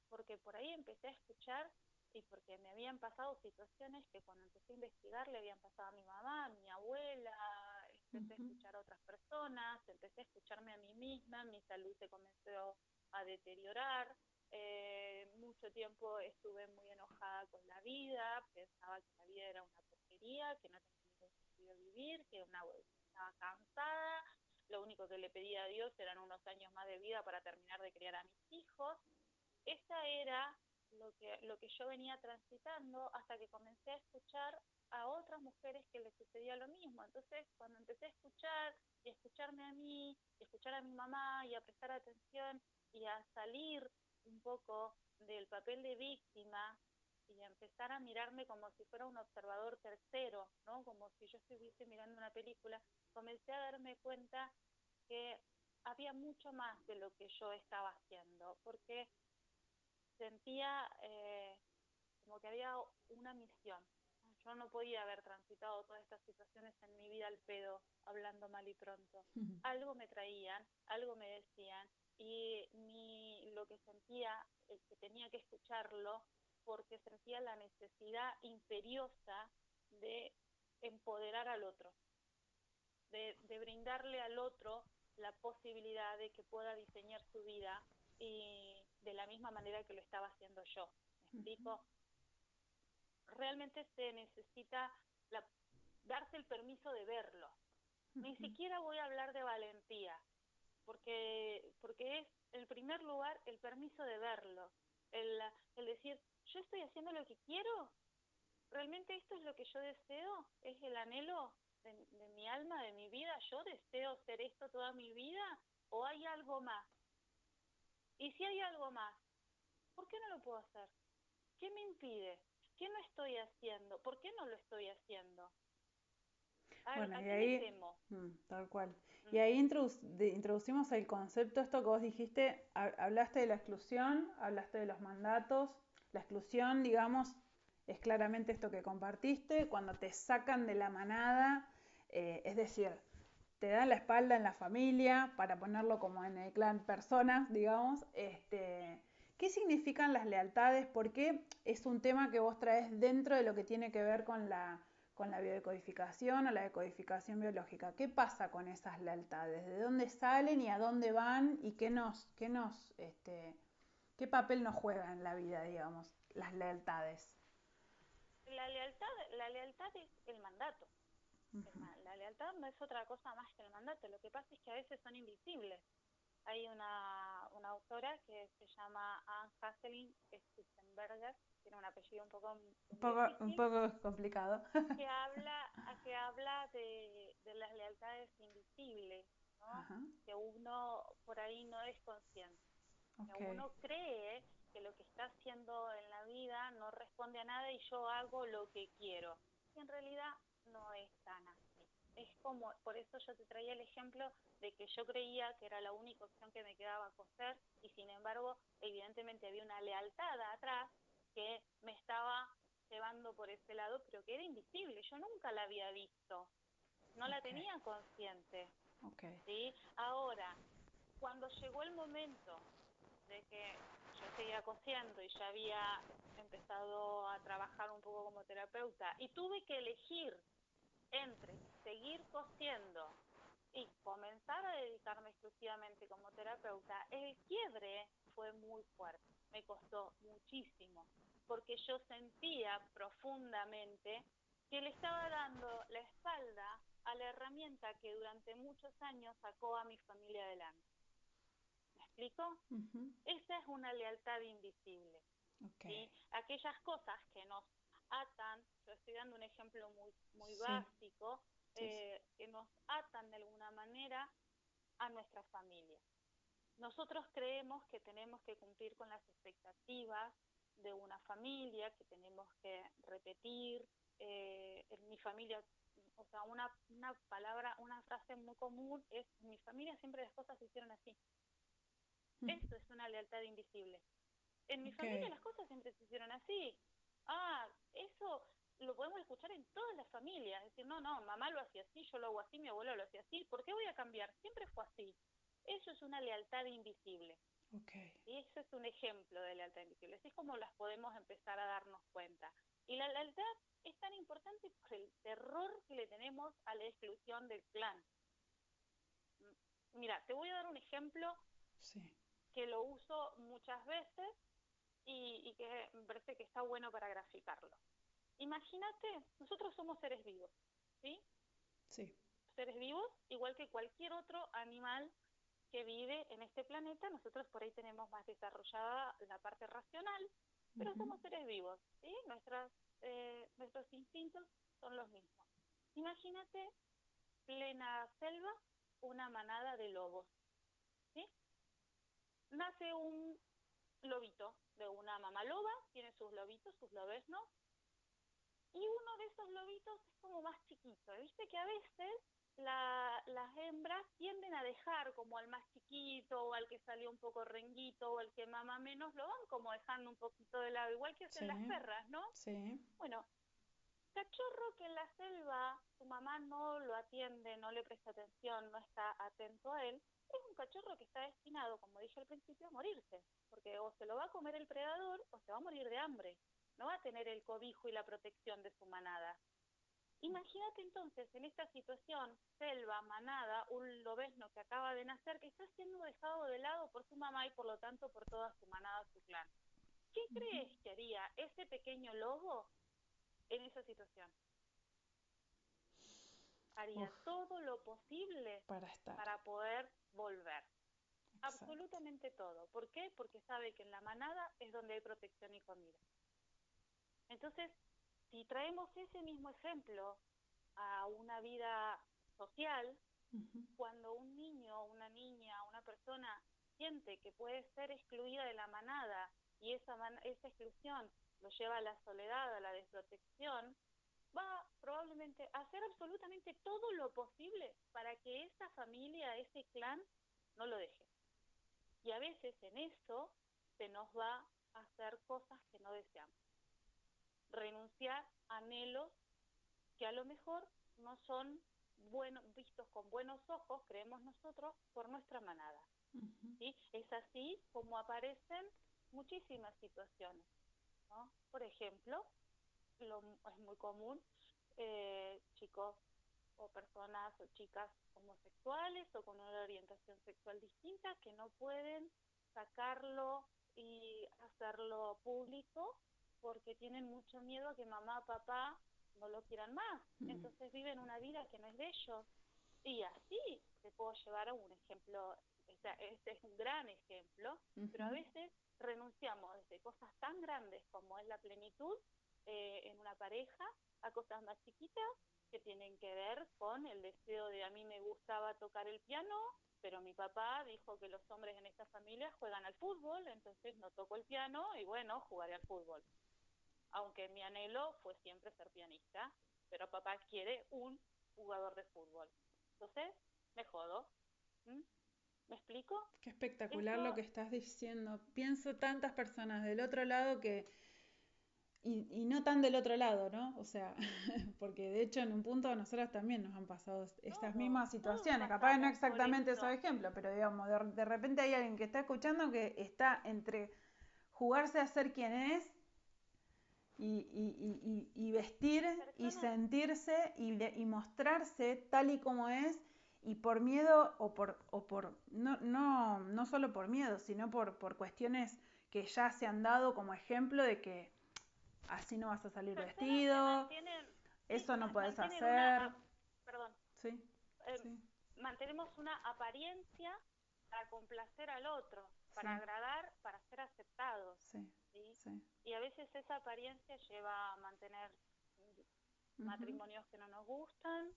porque por ahí empecé a escuchar y porque me habían pasado situaciones que cuando empecé a investigar le habían pasado a mi mamá, a mi abuela, empecé a escuchar a otras personas, empecé a escucharme a mí misma, mi salud se comenzó a deteriorar, eh, mucho tiempo estuve muy enojada con la vida, pensaba que la vida era una porquería, que no tenía ningún sentido vivir, que una estaba cansada, lo único que le pedía a Dios eran unos años más de vida para terminar de criar a mis hijos. Esa era lo que, lo que yo venía transitando hasta que comencé a escuchar a otras mujeres que les sucedía lo mismo. Entonces, cuando empecé a escuchar y a escucharme a mí, y a escuchar a mi mamá y a prestar atención y a salir un poco del papel de víctima y a empezar a mirarme como si fuera un observador tercero, ¿no? Como si yo estuviese mirando una película, comencé a darme cuenta que había mucho más de lo que yo estaba haciendo, porque sentía eh, como que había una misión. Yo no podía haber transitado todas estas situaciones en mi vida al pedo, hablando mal y pronto. Algo me traían, algo me decían, y mi, lo que sentía, es que tenía que escucharlo, porque sentía la necesidad imperiosa de empoderar al otro, de, de brindarle al otro la posibilidad de que pueda diseñar su vida y de la misma manera que lo estaba haciendo yo. ¿Me explico? Realmente se necesita la, darse el permiso de verlo. Ni siquiera voy a hablar de valentía, porque, porque es, en primer lugar, el permiso de verlo. El, el decir, yo estoy haciendo lo que quiero. ¿Realmente esto es lo que yo deseo? ¿Es el anhelo de, de mi alma, de mi vida? ¿Yo deseo ser esto toda mi vida? ¿O hay algo más? Y si hay algo más, ¿por qué no lo puedo hacer? ¿Qué me impide? ¿Qué no estoy haciendo? ¿Por qué no lo estoy haciendo? Bueno, y ahí, mm, tal cual. Y ahí introducimos el concepto, esto que vos dijiste, hablaste de la exclusión, hablaste de los mandatos. La exclusión, digamos, es claramente esto que compartiste, cuando te sacan de la manada, eh, es decir, te dan la espalda en la familia, para ponerlo como en el clan personas, digamos. Este, ¿Qué significan las lealtades? Porque es un tema que vos traes dentro de lo que tiene que ver con la, con la biodecodificación o la decodificación biológica. ¿Qué pasa con esas lealtades? ¿De dónde salen y a dónde van? ¿Y qué nos, qué nos, este, qué papel nos juega en la vida, digamos, las lealtades? La lealtad, la lealtad es el mandato. La lealtad no es otra cosa más que el mandato, lo que pasa es que a veces son invisibles. Hay una, una autora que se llama Anne Hasselin Spitzenberger, tiene un apellido un poco, un poco, un poco complicado. que habla, que habla de, de las lealtades invisibles, ¿no? que uno por ahí no es consciente. Que uno cree que lo que está haciendo en la vida no responde a nada y yo hago lo que quiero. Y en realidad no es tan así. Es como, por eso yo te traía el ejemplo de que yo creía que era la única opción que me quedaba coser y sin embargo, evidentemente había una lealtad atrás que me estaba llevando por ese lado, pero que era invisible. Yo nunca la había visto, no la tenía consciente. Okay. ¿sí? Ahora, cuando llegó el momento de que yo seguía cosiendo y ya había empezado a trabajar un poco como terapeuta y tuve que elegir entre seguir cosiendo y comenzar a dedicarme exclusivamente como terapeuta, el quiebre fue muy fuerte, me costó muchísimo, porque yo sentía profundamente que le estaba dando la espalda a la herramienta que durante muchos años sacó a mi familia adelante. ¿Me explico? Esa es una lealtad invisible. Aquellas cosas que nos atan, yo estoy dando un ejemplo muy, muy básico, eh, que nos atan de alguna manera a nuestra familia. Nosotros creemos que tenemos que cumplir con las expectativas de una familia, que tenemos que repetir. Eh, en mi familia, o sea, una, una palabra, una frase muy común es, en mi familia siempre las cosas se hicieron así. Mm. Eso es una lealtad invisible. En mi familia las cosas siempre se hicieron así. Ah, eso lo podemos escuchar en todas las familias. Es decir, no, no, mamá lo hacía así, yo lo hago así, mi abuelo lo hacía así. ¿Por qué voy a cambiar? Siempre fue así. Eso es una lealtad invisible. Okay. Y eso es un ejemplo de lealtad invisible. Así es como las podemos empezar a darnos cuenta. Y la lealtad es tan importante por el terror que le tenemos a la exclusión del clan. Mira, te voy a dar un ejemplo que lo uso muchas veces y, y que me parece que está bueno para graficarlo. Imagínate, nosotros somos seres vivos, ¿sí? Sí. Seres vivos, igual que cualquier otro animal que vive en este planeta, nosotros por ahí tenemos más desarrollada la parte racional, pero somos seres vivos, ¿sí? Nuestras, eh, nuestros instintos son los mismos. Imagínate plena selva, una manada de lobos, ¿sí? Nace un lobito de una mamá loba, tiene sus lobitos, sus lobesnos, y uno de esos lobitos es como más chiquito. Viste que a veces las hembras tienden a dejar como al más chiquito o al que salió un poco renguito o al que mama menos, lo van como dejando un poquito de lado, igual que hacen las perras, ¿no? Sí. Bueno, cachorro que en la selva su mamá no lo atiende, no le presta atención, no está atento a él, es un cachorro que está destinado, como dije al principio, a morirse, porque o se lo va a comer el predador o se va a morir de hambre no va a tener el cobijo y la protección de su manada. Imagínate entonces en esta situación, selva, manada, un lobesno que acaba de nacer, que está siendo dejado de lado por su mamá y por lo tanto por toda su manada, su clan. ¿Qué crees que haría ese pequeño lobo en esa situación? Haría todo lo posible para, para poder volver. Absolutamente todo. ¿Por qué? Porque sabe que en la manada es donde hay protección y comida. Entonces, si traemos ese mismo ejemplo a una vida social, cuando un niño, una niña, una persona siente que puede ser excluida de la manada y esa, esa exclusión lo lleva a la soledad, a la desprotección, va probablemente a hacer absolutamente todo lo posible para que esa familia, ese clan, no lo deje. Y a veces en eso se nos va a hacer cosas que no deseamos renunciar a anhelos que a lo mejor no son bueno, vistos con buenos ojos, creemos nosotros, por nuestra manada. Es así como aparecen muchísimas situaciones. ¿No? Por ejemplo, lo, es muy común eh, chicos o personas o chicas homosexuales o con una orientación sexual distinta que no pueden sacarlo y hacerlo público porque tienen mucho miedo a que mamá, papá no lo quieran más. Entonces viven una vida que no es de ellos. Y así te puedo llevar a un ejemplo, este es un gran ejemplo, pero a veces renunciamos desde cosas tan grandes como es la plenitud eh, en una pareja a cosas más chiquitas que tienen que ver con el deseo de a mí me gustaba tocar el piano, pero mi papá dijo que los hombres en esta familia juegan al fútbol, entonces no toco el piano y bueno, jugaré al fútbol aunque mi anhelo fue siempre ser pianista, pero papá quiere un jugador de fútbol. Entonces, me jodo. ¿Me explico? Qué espectacular lo que estás diciendo. Pienso tantas personas del otro lado que y, no tan del otro lado, ¿no? O sea, porque de hecho en un punto a nosotras también nos han pasado estas mismas situaciones, capaz no exactamente esos ejemplos, pero digamos, de, repente hay alguien que está escuchando que está entre jugarse a ser quien es y, vestir y sentirse y, mostrarse tal y como es y por miedo o por, o por no, no, no solo por miedo, sino por, por cuestiones que ya se han dado como ejemplo de que así no vas a salir vestido, eso no puedes hacer. perdón. Sí, eh, Mantenemos una apariencia para complacer al otro, para agradar, para ser aceptados. Sí, ¿sí? Y a veces esa apariencia lleva a mantener matrimonios que no nos gustan,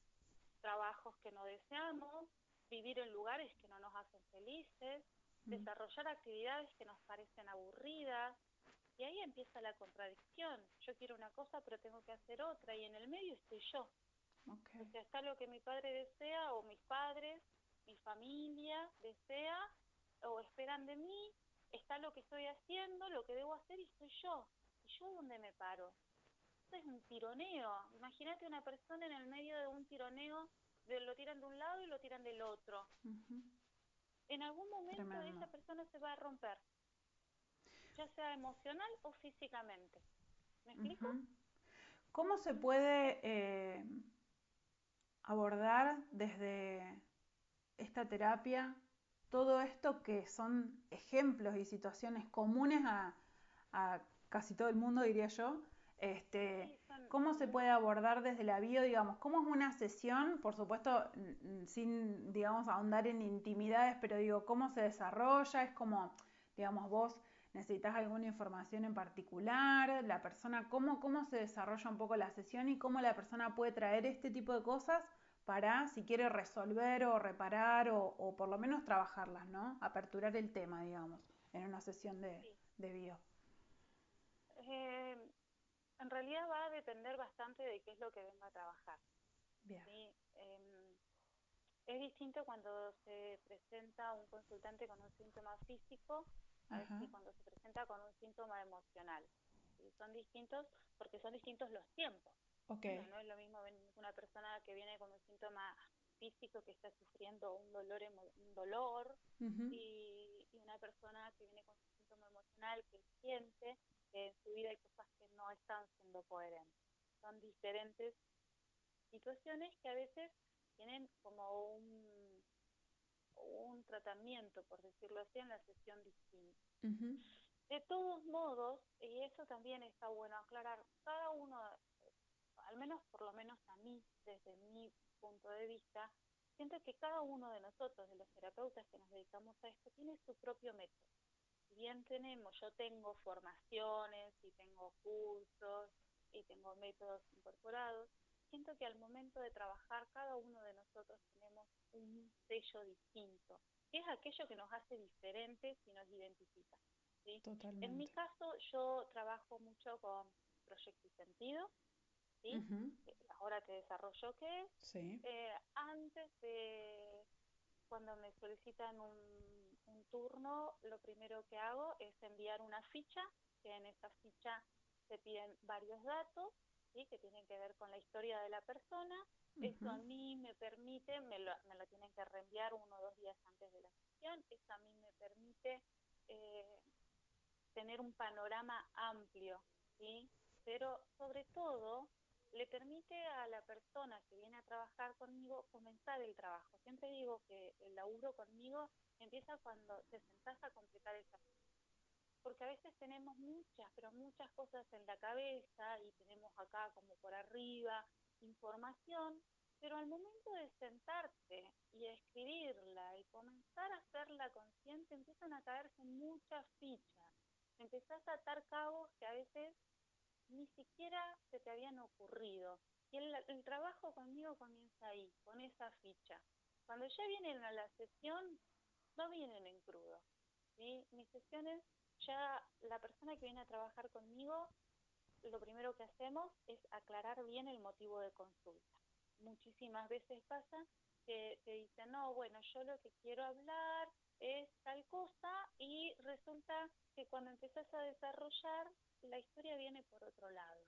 trabajos que no deseamos, vivir en lugares que no nos hacen felices, desarrollar actividades que nos parecen aburridas, y ahí empieza la contradicción. Yo quiero una cosa, pero tengo que hacer otra, y en el medio estoy yo. O sea, está lo que mi padre desea, o mis padres, mi familia desea, o esperan de mí, está lo que estoy haciendo, lo que debo hacer, y soy yo. ¿Y yo dónde me paro? Esto es un tironeo. Imagínate una persona en el medio de un tironeo, de, lo tiran de un lado y lo tiran del otro. En algún momento esa persona se va a romper ya sea emocional o físicamente. ¿Me explico? ¿Cómo se puede eh, abordar desde esta terapia todo esto que son ejemplos y situaciones comunes a, casi todo el mundo, diría yo? Este, ¿Cómo se puede abordar desde la bio, digamos? ¿Cómo es una sesión? Por supuesto, sin, digamos, ahondar en intimidades, pero digo, ¿cómo se desarrolla? Es como, digamos, vos necesitas alguna información en particular, la persona, cómo, cómo se desarrolla un poco la sesión y cómo la persona puede traer este tipo de cosas para, si quiere resolver o reparar o, por lo menos trabajarlas, ¿no? Aperturar el tema, digamos, en una sesión de, bio. Eh, en realidad va a depender bastante de qué es lo que venga a trabajar. Bien. Em, es distinto cuando se presenta un consultante con un síntoma físico a cuando se presenta con un síntoma emocional. Son distintos porque son distintos los tiempos. Okay. No, es lo mismo una persona que viene con un síntoma físico que está sufriendo un dolor un dolor y, una persona que viene con un emocional que siente que en su vida hay cosas que no están siendo coherentes. Son diferentes situaciones que a veces tienen como un un tratamiento, por decirlo así, en la sesión distinta. De todos modos, y eso también está bueno aclarar, cada uno, al menos por lo menos a mí, desde mi punto de vista, siento que cada uno de nosotros, de los terapeutas que nos dedicamos a esto, tiene su propio método. Si bien tenemos, yo tengo formaciones y tengo cursos y tengo métodos incorporados, siento que al momento de trabajar cada uno de nosotros tenemos un sello distinto, que es aquello que nos hace diferentes y nos identifica. ¿sí? En mi caso yo trabajo mucho con proyecto y sentido, ¿sí? Eh, ahora te desarrollo qué es. Eh, antes de cuando me solicitan un, un turno, lo primero que hago es enviar una ficha, que en esa ficha se piden varios datos que tienen que ver con la historia de la persona. Eso a mí me permite, me lo, me lo tienen que reenviar uno o dos días antes de la sesión, eso a mí me permite eh, tener un panorama amplio, ¿sí? pero sobre todo le permite a la persona que viene a trabajar conmigo comenzar el trabajo. Siempre digo que el laburo conmigo empieza cuando te sentás a completar el trabajo porque a veces tenemos muchas, pero muchas cosas en la cabeza y tenemos acá como por arriba información, pero al momento de sentarte y escribirla y comenzar a hacerla consciente, empiezan a caerse muchas fichas. Empezás a atar cabos que a veces ni siquiera se te habían ocurrido. Y el, el trabajo conmigo comienza ahí, con esa ficha. Cuando ya vienen a la sesión, no vienen en crudo. ¿sí? Mis sesiones ya la persona que viene a trabajar conmigo, lo primero que hacemos es aclarar bien el motivo de consulta. Muchísimas veces pasa que te dicen, no, bueno, yo lo que quiero hablar es tal cosa y resulta que cuando empiezas a desarrollar, la historia viene por otro lado.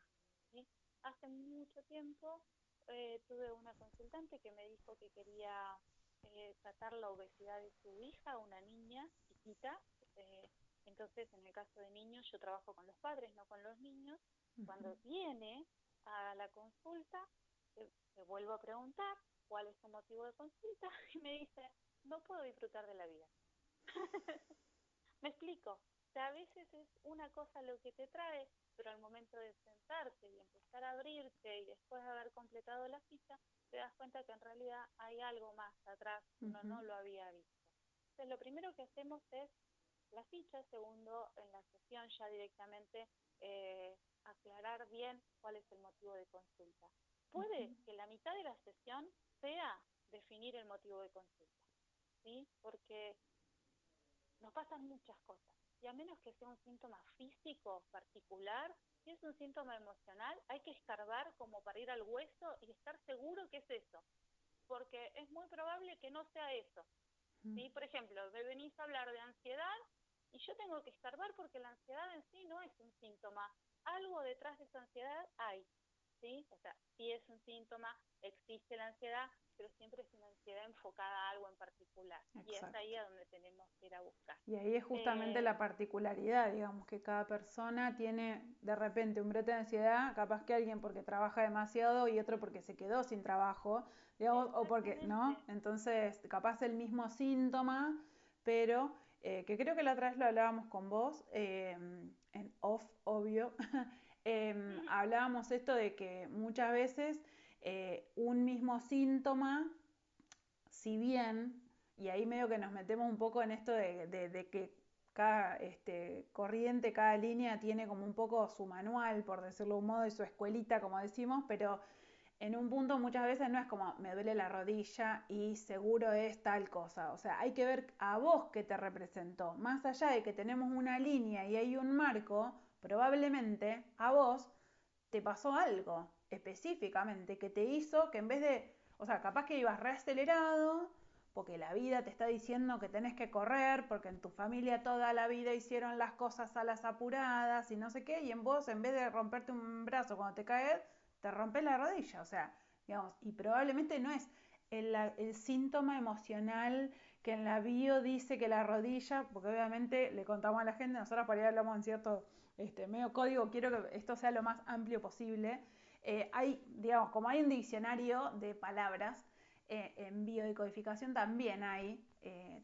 Hace mucho tiempo eh, tuve una consultante que me dijo que quería eh, tratar la obesidad de su hija, una niña chiquita. Eh, entonces, en el caso de niños, yo trabajo con los padres, no con los niños. Cuando viene a la consulta, le vuelvo a preguntar cuál es su motivo de consulta y me dice, no puedo disfrutar de la vida. me explico. O sea, a veces es una cosa lo que te trae, pero al momento de sentarte y empezar a abrirte y después de haber completado la ficha, te das cuenta que en realidad hay algo más atrás, uno no lo había visto. Entonces, lo primero que hacemos es la ficha, segundo, en la sesión ya directamente eh, aclarar bien cuál es el motivo de consulta. Puede que la mitad de la sesión sea definir el motivo de consulta, ¿sí? Porque nos pasan muchas cosas. Y a menos que sea un síntoma físico particular, si es un síntoma emocional, hay que escarbar como para ir al hueso y estar seguro que es eso. Porque es muy probable que no sea eso. ¿sí? Por ejemplo, me venís a hablar de ansiedad y yo tengo que escarbar porque la ansiedad en sí no es un síntoma. Algo detrás de esa ansiedad hay. ¿Sí? O sea, si es un síntoma, existe la ansiedad, pero siempre es una ansiedad enfocada a algo en particular. Y es ahí a donde tenemos que ir a buscar. Y ahí es justamente eh, la particularidad, digamos, que cada persona tiene de repente un brote de ansiedad, capaz que alguien porque trabaja demasiado y otro porque se quedó sin trabajo, digamos, o porque, ¿no? Entonces, capaz el mismo síntoma, pero eh, que creo que la otra vez lo hablábamos con vos, eh, en off, obvio, em, hablábamos esto de que muchas veces eh, un mismo síntoma, si bien, y ahí medio que nos metemos un poco en esto de, que cada este, corriente, cada línea tiene como un poco su manual, por decirlo de un modo, y su escuelita, como decimos, pero en un punto muchas veces no es como me duele la rodilla y seguro es tal cosa. O sea, hay que ver a vos qué te representó. Más allá de que tenemos una línea y hay un marco, probablemente a vos te pasó algo específicamente que te hizo que en vez de, o sea, capaz que ibas reacelerado, porque la vida te está diciendo que tenés que correr, porque en tu familia toda la vida hicieron las cosas a las apuradas y no sé qué, y en vos, en vez de romperte un brazo cuando te caes, te rompes la rodilla, o sea, digamos, y probablemente no es el, síntoma emocional que en la bio dice que la rodilla, porque obviamente le contamos a la gente, nosotros por ahí hablamos en cierto este, medio código, quiero que esto sea lo más amplio posible, eh, hay, digamos, como hay un diccionario de palabras, eh, en biodecodificación también hay, eh,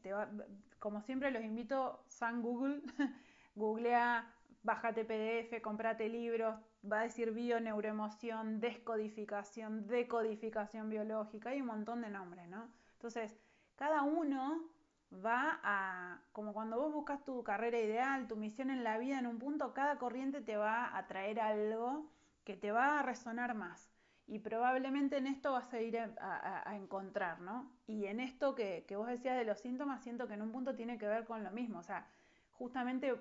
como siempre los invito, San Google, googlea, bájate PDF, comprate libros, va a decir bio, neuroemoción, descodificación, decodificación biológica, hay un montón de nombres, ¿no? Entonces, cada uno va a, como cuando vos buscas tu carrera ideal, tu misión en la vida en un punto, cada corriente te va a traer algo que te va a resonar más. Y probablemente en esto vas a ir a, encontrar, ¿no? Y en esto que, vos decías de los síntomas, siento que en un punto tiene que ver con lo mismo. O sea, justamente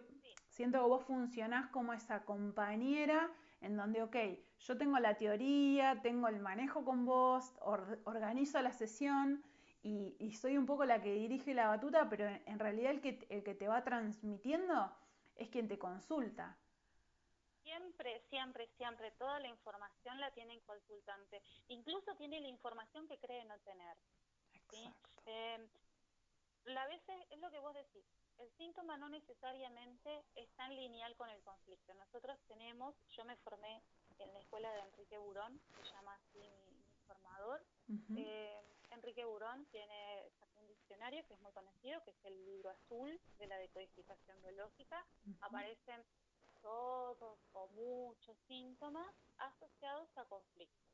siento que vos funcionás como esa compañera en donde, ok, yo tengo la teoría, tengo el manejo con vos, organizo la sesión y, soy un poco la que dirige la batuta, pero en, realidad el que, el que te va transmitiendo es quien te consulta. Siempre, siempre, siempre, toda la información la tiene el consultante. Incluso tiene la información que cree no tener. ¿sí? Eh, la veces es lo que vos decís. El síntoma no necesariamente es tan lineal con el conflicto. Nosotros tenemos, yo me formé en la escuela de Enrique Burón, se llama así mi, formador. Eh, Enrique Burón tiene un diccionario que es muy conocido, que es el libro azul de la decodificación biológica. Aparecen todos o muchos síntomas asociados a conflictos.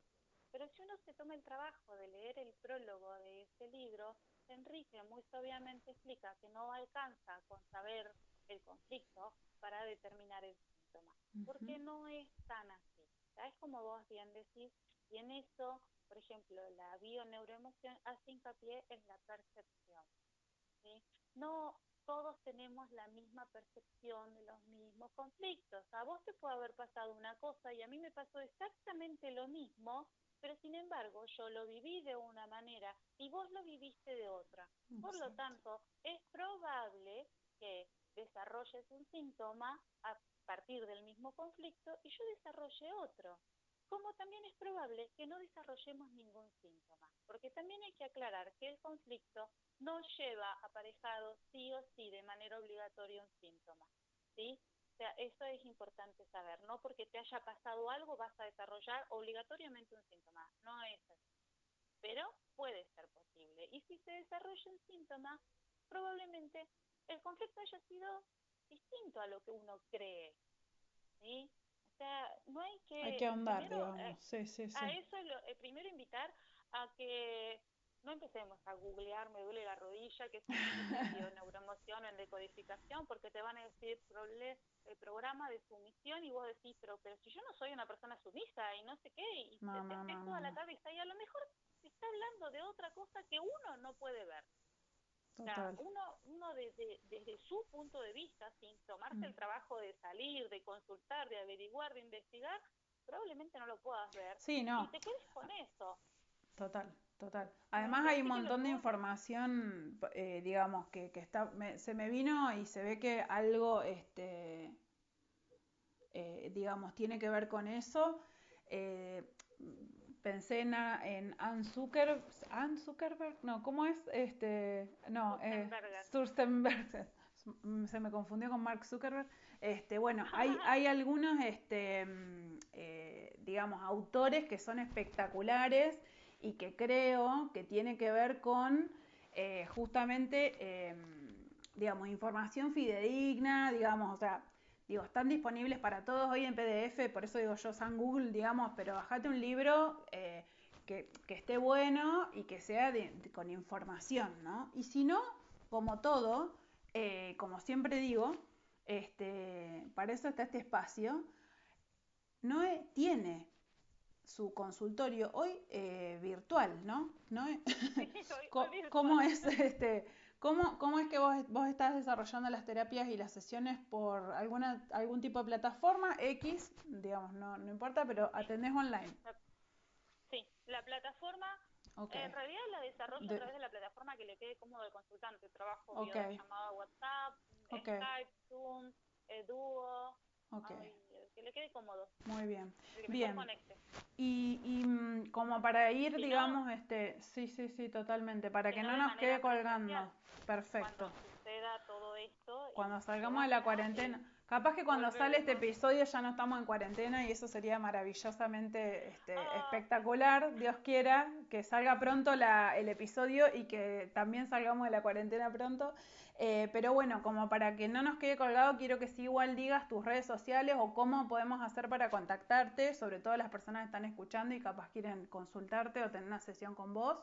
Pero si uno se toma el trabajo de leer el prólogo de este libro, Enrique muy sabiamente explica que no alcanza con saber el conflicto para determinar el síntoma, porque no es tan así. Es como vos bien decís, y en eso, por ejemplo, la bioneuroemoción hace hincapié en la percepción. ¿sí? No todos tenemos la misma percepción de los mismos conflictos. A vos te puede haber pasado una cosa y a mí me pasó exactamente lo mismo pero sin embargo yo lo viví de una manera y vos lo viviste de otra. Por lo tanto, es probable que desarrolles un síntoma a partir del mismo conflicto y yo desarrolle otro. Como también es probable que no desarrollemos ningún síntoma, porque también hay que aclarar que el conflicto no lleva aparejado sí o sí de manera obligatoria un síntoma. ¿sí? O sea, eso es importante saber. No porque te haya pasado algo vas a desarrollar obligatoriamente un síntoma. No es así. Pero puede ser posible. Y si se desarrolla un síntoma, probablemente el conflicto haya sido distinto a lo que uno cree. ¿sí? O sea, no hay que... Hay que ahondar, digamos. Eh, sí, sí, sí. A eso, lo, eh, primero invitar a que no empecemos a googlear, me duele la rodilla, que es un neuroemoción en decodificación, porque te van a decir el programa de sumisión y vos decís, pero, pero si yo no soy una persona sumisa y no sé qué, y te, te toda la cabeza, y a lo mejor está hablando de otra cosa que uno no puede ver. O sea, uno, uno desde, desde su punto de vista, sin tomarse el mm. trabajo de salir, de consultar, de averiguar, de investigar, probablemente no lo puedas ver. Sí, no. Y te quedes con eso. Total. Total. Además hay un montón de información, eh, digamos, que, que está, se me vino y se ve que algo, este, eh, digamos, tiene que ver con eso. Eh, pensé en, en Ann, Zucker, Ann Zuckerberg, no, ¿cómo es? Este, no, Sturzenberg. se me confundió con Mark Zuckerberg. Este, bueno, hay, hay algunos, este, mm, digamos, autores que son espectaculares y que creo que tiene que ver con eh, justamente, em, digamos, información fidedigna, digamos, o sea, digo, están disponibles para todos hoy en PDF, por eso digo yo San Google, digamos, pero bajate un libro eh, que, esté bueno y que sea con información, ¿no? Y si no, como todo, eh, como siempre digo, este, para eso está este espacio, no tiene su consultorio hoy eh, virtual, ¿no? ¿No? ¿Cómo, es este cómo, cómo es que vos, vos estás desarrollando las terapias y las sesiones por alguna algún tipo de plataforma X, digamos, no, no importa, pero atendés online? Sí, la plataforma En realidad la desarrollo a través de la plataforma que le quede cómodo al consultante. Trabajo okay. llamada WhatsApp, Skype, Zoom, eh, Duo. Okay que le quede cómodo. Muy bien. bien. Y, y mm, como para ir, digamos, este, sí, sí, sí, totalmente, para que, no, nos quede colgando. Perfecto. Cuando suceda todo esto. Cuando salgamos de la cuarentena. Capaz que cuando sale este episodio ya no estamos en cuarentena y eso sería maravillosamente este, ah. espectacular. Dios quiera que salga pronto la, el episodio y que también salgamos de la cuarentena pronto. Eh, pero bueno, como para que no nos quede colgado, quiero que sí igual digas tus redes sociales o cómo podemos hacer para contactarte, sobre todo las personas que están escuchando y capaz quieren consultarte o tener una sesión con vos.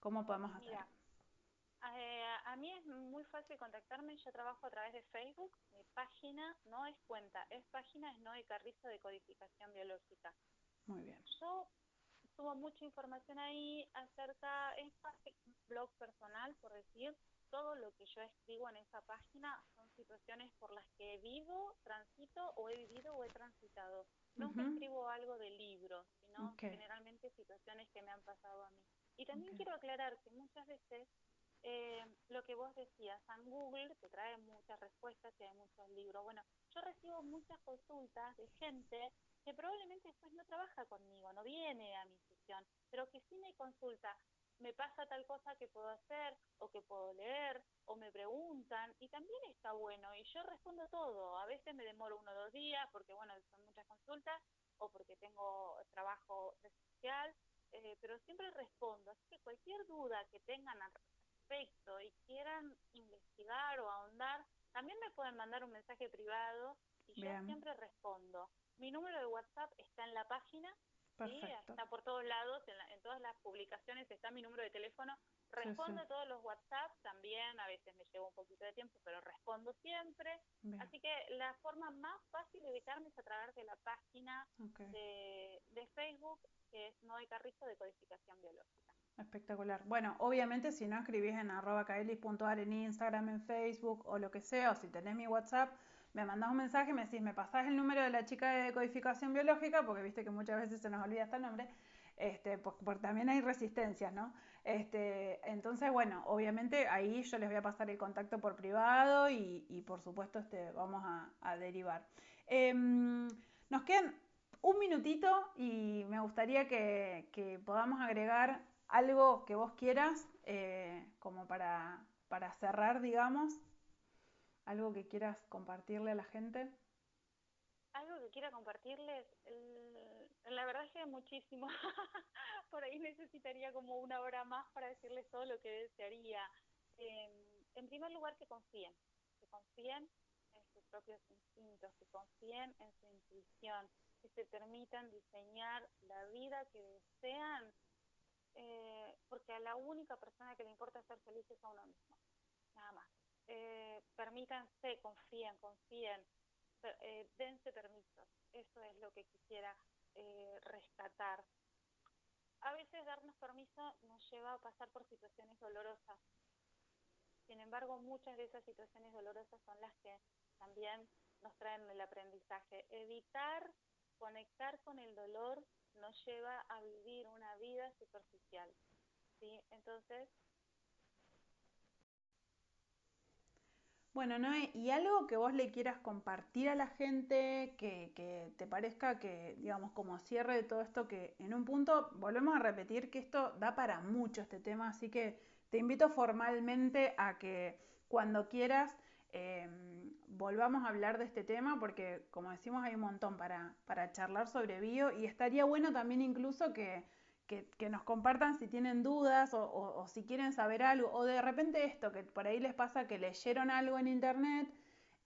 ¿Cómo podemos hacer? Eh, a mí es muy fácil contactarme, yo trabajo a través de Facebook, mi página no es cuenta, es página es Noe Carrizo de Codificación Biológica. Muy bien. Yo subo mucha información ahí acerca, es un blog personal, por decir, todo lo que yo escribo en esa página son situaciones por las que vivo, transito o he vivido o he transitado. Nunca escribo algo de libros, sino generalmente situaciones que me han pasado a mí. Y también quiero aclarar que muchas veces eh, lo que vos decías, en Google te trae muchas respuestas y hay muchos libros. Bueno, yo recibo muchas consultas de gente que probablemente después no trabaja conmigo, no viene a mi sesión, pero que sí me consulta, me pasa tal cosa que puedo hacer o que puedo leer o me preguntan y también está bueno y yo respondo todo. A veces me demoro uno o dos días porque, bueno, son muchas consultas o porque tengo trabajo especial, eh, pero siempre respondo. Así que cualquier duda que tengan respecto y quieran investigar o ahondar, también me pueden mandar un mensaje privado y yo siempre respondo. Mi número de WhatsApp está en la página está por todos lados, en, todas las publicaciones está mi número de teléfono. Respondo a todos los WhatsApp también, a veces me llevo un poquito de tiempo, pero respondo siempre. Así que la forma más fácil de ubicarme es a través de la página de, Facebook, que es Noe Carrizo de Codificación Biológica. Espectacular. Bueno, obviamente si no escribís en arroba en Instagram, en Facebook o lo que sea, o si tenés mi WhatsApp, me mandás un mensaje, me decís, me pasás el número de la chica de codificación biológica, porque viste que muchas veces se nos olvida el nombre, este, porque también hay resistencias, ¿no? Este, entonces, bueno, obviamente ahí yo les voy a pasar el contacto por privado y, por supuesto este, vamos a, derivar. Em, nos quedan un minutito y me gustaría que, podamos agregar algo que vos quieras eh, como para, para cerrar, digamos. ¿Algo que quieras compartirle a la gente? Algo que quiera compartirles, la verdad es que muchísimo. Por ahí necesitaría como una hora más para decirles todo lo que desearía. Em, en primer lugar, que confíen, que confíen en sus propios instintos, que confíen en su intuición, que se permitan diseñar la vida que desean, eh, porque a la única persona que le importa ser feliz es a uno mismo, nada más. Eh, permítanse, confíen, confíen, eh, dense permisos. Eso es lo que quisiera eh, rescatar. A veces darnos permiso nos lleva a pasar por situaciones dolorosas. Sin embargo, muchas de esas situaciones dolorosas son las que también nos traen el aprendizaje. Evitar conectar con el dolor nos lleva a vivir una vida superficial. ¿sí? Entonces, Bueno, Noé, ¿y algo que vos le quieras compartir a la gente que, que, te parezca que, digamos, como cierre de todo esto, que en un punto volvemos a repetir que esto da para mucho este tema, así que te invito formalmente a que cuando quieras em, volvamos a hablar de este tema, porque como decimos hay un montón para, para charlar sobre bio y estaría bueno también incluso que que, nos compartan si tienen dudas o, si quieren saber algo, o de repente esto, que por ahí les pasa que leyeron algo en internet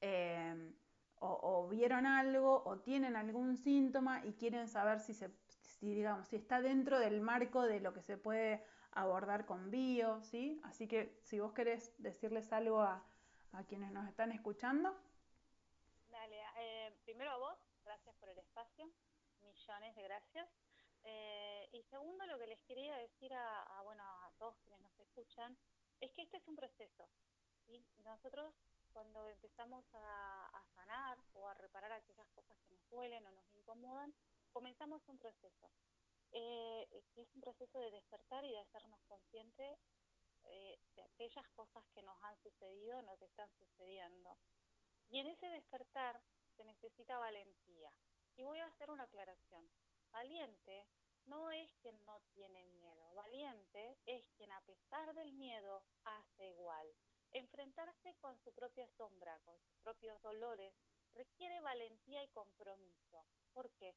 eh, o, vieron algo o tienen algún síntoma y quieren saber si, se, si, digamos, si está dentro del marco de lo que se puede abordar con bio, ¿sí? Así que si vos querés decirles algo a, quienes nos están escuchando. Dale, eh, primero a vos, gracias por el espacio, millones de gracias. Eh, y segundo, lo que les quería decir a, bueno, a todos quienes nos escuchan, es que este es un proceso. ¿sí? Nosotros cuando empezamos a, sanar o a reparar aquellas cosas que nos duelen o nos incomodan, comenzamos un proceso. Eh, es un proceso de despertar y de hacernos conscientes eh, de aquellas cosas que nos han sucedido, nos están sucediendo. Y en ese despertar se necesita valentía. Y voy a hacer una aclaración. Valiente no es quien no tiene miedo, valiente es quien a pesar del miedo hace igual. Enfrentarse con su propia sombra, con sus propios dolores, requiere valentía y compromiso. ¿Por qué?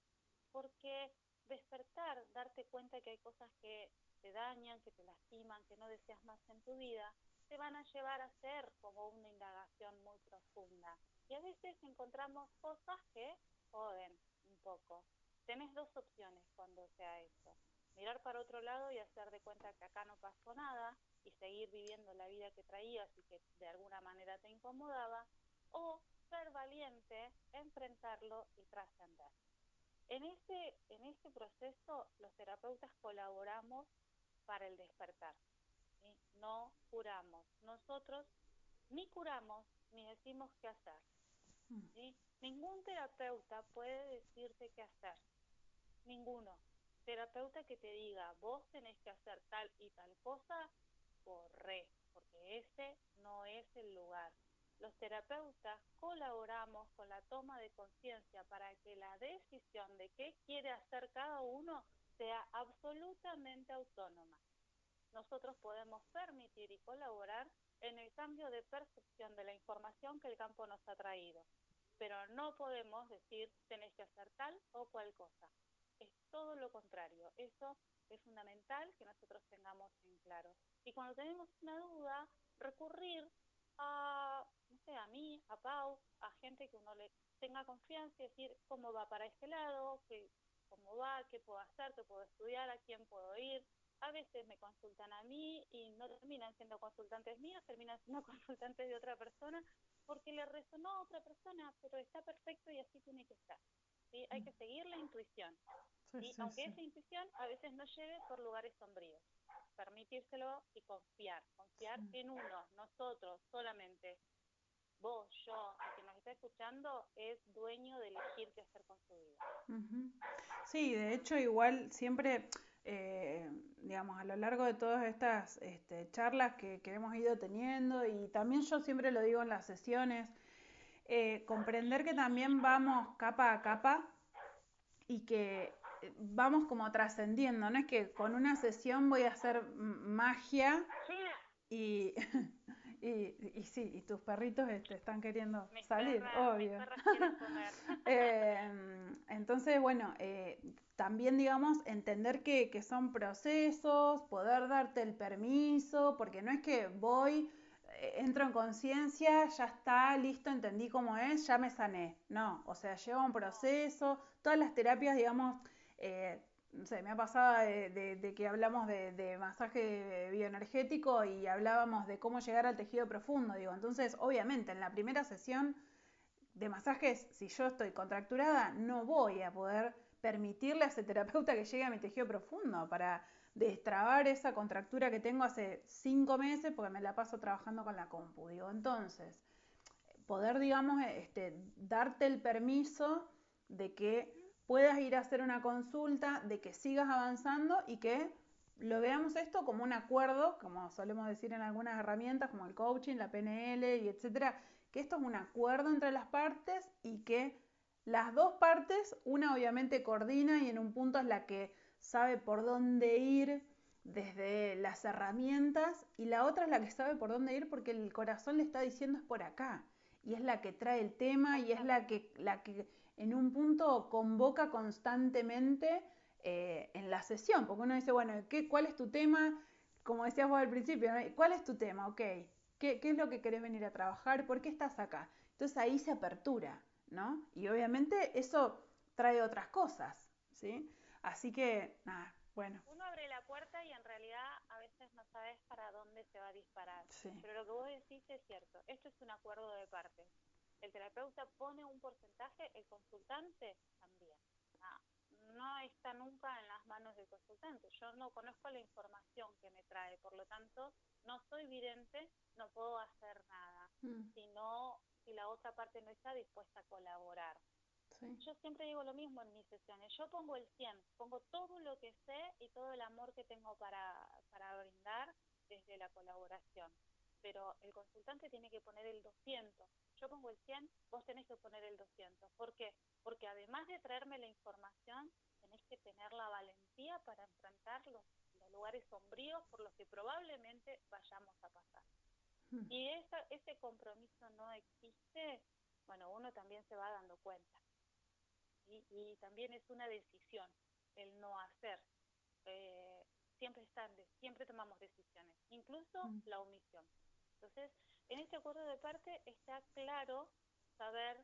Porque despertar, darte cuenta que hay cosas que te dañan, que te lastiman, que no deseas más en tu vida, te van a llevar a ser como una indagación muy profunda. Y a veces encontramos cosas que joden un poco tenés dos opciones cuando sea eso. Mirar para otro lado y hacer de cuenta que acá no pasó nada y seguir viviendo la vida que traías y que de alguna manera te incomodaba, o ser valiente, enfrentarlo y trascender. En este, en este proceso los terapeutas colaboramos para el despertar. No curamos. Nosotros ni curamos ni decimos qué hacer. Ningún terapeuta puede decirte qué hacer. Ninguno. Terapeuta que te diga, vos tenés que hacer tal y tal cosa, corre, porque ese no es el lugar. Los terapeutas colaboramos con la toma de conciencia para que la decisión de qué quiere hacer cada uno sea absolutamente autónoma. Nosotros podemos permitir y colaborar en el cambio de percepción de la información que el campo nos ha traído, pero no podemos decir tenés que hacer tal o cual cosa es todo lo contrario. Eso es fundamental que nosotros tengamos en claro. Y cuando tenemos una duda, recurrir a, sé, a mí, a Pau, a gente que uno le tenga confianza y decir cómo va para este lado, qué, cómo va, qué puedo hacer, qué puedo estudiar, a quién puedo ir. A veces me consultan a mí y no terminan siendo consultantes míos, terminan siendo consultantes de otra persona porque le resonó a otra persona, pero está perfecto y así tiene que estar. ¿sí? Hay que seguir la intuición. Aunque esa intuición a veces no lleve por lugares sombríos. Permitírselo y confiar, confiar en uno, nosotros solamente. Vos, yo, el que nos está escuchando, es dueño de elegir qué hacer con su vida. Sí, de hecho igual siempre, eh, digamos, a lo largo de todas estas este, charlas que, que, hemos ido teniendo y también yo siempre lo digo en las sesiones, eh, comprender que también vamos capa a capa y que eh, vamos como trascendiendo, no es que con una sesión voy a hacer magia y, y, y, sí, y tus perritos este, están queriendo salir, obvio. Em, entonces, bueno, eh, también, digamos, entender que, que, son procesos, poder darte el permiso, porque no es que voy, eh, entro en conciencia, ya está, listo, entendí cómo es, ya me sané. No, o sea, lleva un proceso, todas las terapias, digamos, eh, no sé, me ha pasado de, que hablamos de, masaje bioenergético y hablábamos de cómo llegar al tejido profundo, digo, entonces, obviamente, en la primera sesión de masajes, si yo estoy contracturada, no voy a poder permitirle a ese terapeuta que llegue a mi tejido profundo para destrabar esa contractura que tengo hace cinco meses porque me la paso trabajando con la compu. Digo, entonces, poder, digamos, este, darte el permiso de que puedas ir a hacer una consulta, de que sigas avanzando y que lo veamos esto como un acuerdo, como solemos decir en algunas herramientas como el coaching, la PNL y etcétera, que esto es un acuerdo entre las partes y que las dos partes, una obviamente coordina y en un punto es la que sabe por dónde ir desde las herramientas y la otra es la que sabe por dónde ir porque el corazón le está diciendo es por acá y es la que trae el tema y es la que, la que en un punto convoca constantemente eh, en la sesión, porque uno dice, bueno, ¿qué, ¿cuál es tu tema? Como decías vos al principio, ¿cuál es tu tema? Ok, ¿Qué, ¿qué es lo que querés venir a trabajar? ¿Por qué estás acá? Entonces ahí se apertura, ¿no? Y obviamente eso trae otras cosas, ¿sí? Así que, nada, bueno. Uno abre la puerta y en realidad a veces no sabes para dónde se va a disparar. Pero lo que vos decís es cierto. Esto es un acuerdo de partes. El terapeuta pone un porcentaje, el consultante también. Ah, no está nunca en las manos del consultante. Yo no conozco la información que me trae, por lo tanto, no soy vidente, no puedo hacer nada. Mm. Si si la otra parte no está dispuesta a colaborar. Yo siempre digo lo mismo en mis sesiones. Yo pongo el 100, pongo todo lo que sé y todo el amor que tengo para, para brindar desde la colaboración. Pero el consultante tiene que poner el 200. Yo pongo el 100, vos tenés que poner el 200. ¿Por qué? Porque además de traerme la información, que tener la valentía para enfrentar los, los lugares sombríos por los que probablemente vayamos a pasar. Hmm. Y esa, ese compromiso no existe, bueno, uno también se va dando cuenta y, también es una decisión el no hacer. Eh, siempre están, siempre tomamos decisiones, incluso mm. la omisión. Entonces, en este acuerdo de parte está claro saber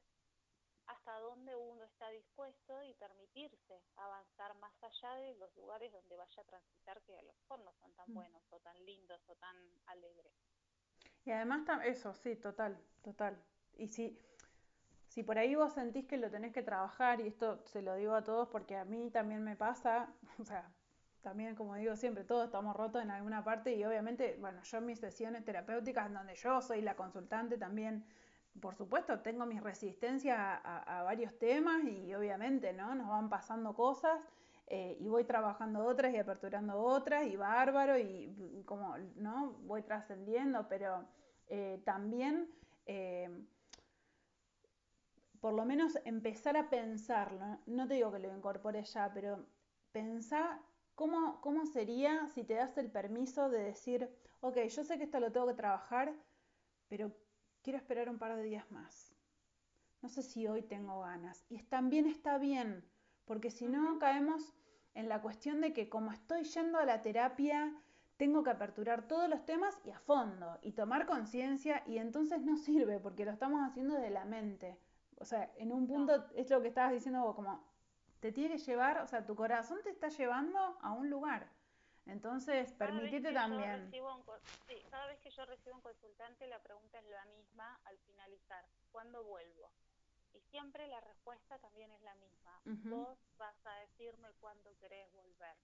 hasta dónde uno está dispuesto y permitirse avanzar más allá de los lugares donde vaya a transitar que a lo mejor no son tan mm. buenos o tan lindos o tan alegres. Y además eso, sí, total, total. Y si si por ahí vos sentís que lo tenés que trabajar, y esto se lo digo a todos porque a mí también me pasa, o sea, también como digo siempre, todos estamos rotos en alguna parte y obviamente, bueno, yo en mis sesiones terapéuticas, donde yo soy la consultante también, por supuesto, tengo mis resistencias a, varios temas y obviamente, ¿no? Nos van pasando cosas eh, y voy trabajando otras y aperturando otras y bárbaro y como, ¿no? Voy trascendiendo, pero eh, también... Eh, por lo menos empezar a pensarlo, no te digo que lo incorpores ya, pero pensá cómo, cómo sería si te das el permiso de decir, ok, yo sé que esto lo tengo que trabajar, pero quiero esperar un par de días más. No sé si hoy tengo ganas. Y también está bien, porque si no caemos en la cuestión de que como estoy yendo a la terapia, tengo que aperturar todos los temas y a fondo, y tomar conciencia, y entonces no sirve, porque lo estamos haciendo de la mente. O sea, en un punto es lo que estabas diciendo vos, como te tiene que llevar, o sea, tu corazón te está llevando a un lugar. Entonces, permitite también. sí, cada vez que yo recibo un consultante, la pregunta es la misma al finalizar: ¿cuándo vuelvo? Y siempre la respuesta también es la misma. Vos vas a decirme cuándo querés volver.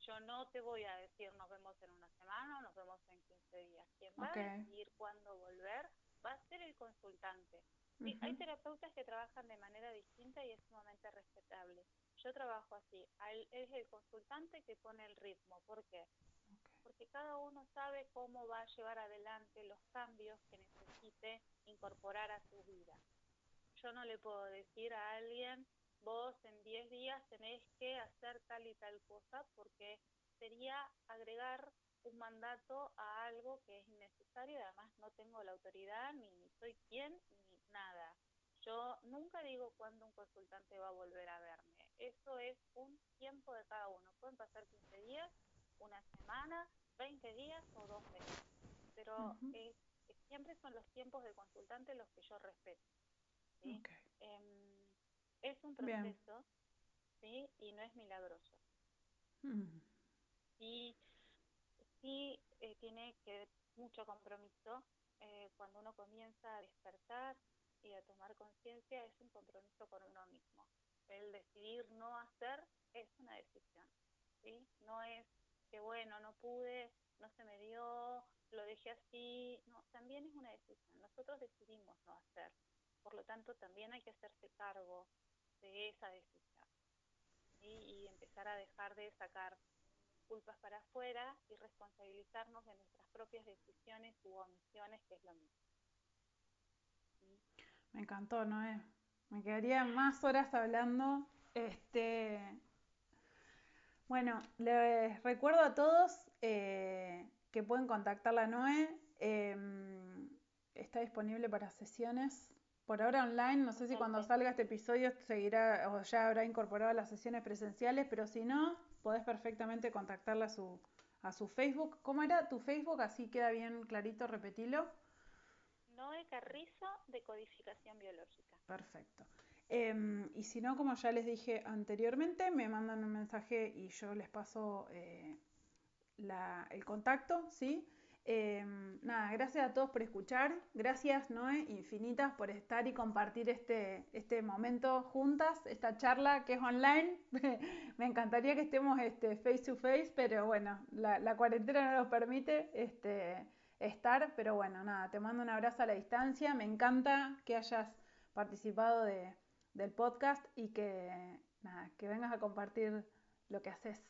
Yo no te voy a decir nos vemos en una semana o nos vemos en 15 días. Quien va a decir cuándo volver va a ser el consultante. Hay terapeutas que trabajan de manera distinta y es sumamente respetable. Yo trabajo así. Es el consultante que pone el ritmo. ¿Por qué? Porque cada uno sabe cómo va a llevar adelante los cambios que necesite incorporar a su vida. Yo no le puedo decir a alguien, vos en 10 días tenés que hacer tal y tal cosa, porque sería agregar un mandato a algo que es innecesario y además no tengo la autoridad, ni soy quien, ni nada. Yo nunca digo cuándo un consultante va a volver a verme. Eso es un tiempo de cada uno. Pueden pasar 15 días, una semana, 20 días o dos meses. Pero siempre son los tiempos del consultante los que yo respeto. ¿sí? Em, es un proceso ¿sí? y no es milagroso. Mm. Y sí eh, tiene que mucho compromiso. Eh, cuando uno comienza a despertar y a tomar conciencia, es un compromiso con uno mismo. El decidir no hacer es una decisión. ¿sí? No es que, bueno, no pude, no se me dio, lo dejé así. No, también es una decisión. Nosotros decidimos no hacer. Por lo tanto, también hay que hacerse cargo de esa decisión. Y empezar a dejar de sacar culpas para afuera y responsabilizarnos de nuestras propias decisiones u omisiones, que es lo mismo. Me encantó, Noé. Me quedaría más horas hablando. Este, bueno, les recuerdo a todos eh, que pueden contactar a Noé. Em, está disponible para sesiones. Por ahora online, no sé si cuando salga este episodio seguirá o ya habrá incorporado las sesiones presenciales, pero si no, podés perfectamente contactarla a su, a su Facebook. ¿Cómo era tu Facebook? Así queda bien clarito, repetilo. Noé Carrizo de Codificación Biológica. Perfecto. Em, y si no, como ya les dije anteriormente, me mandan un mensaje y yo les paso eh, el contacto, ¿sí? Em, nada, gracias a todos por escuchar. Gracias, Noé, infinitas por estar y compartir este, este momento juntas, esta charla que es online. Me encantaría que estemos este, face to face, pero bueno, la, cuarentena no nos permite este, estar. Pero bueno, nada, te mando un abrazo a la distancia. Me encanta que hayas participado del podcast y que, nada, que vengas a compartir lo que haces.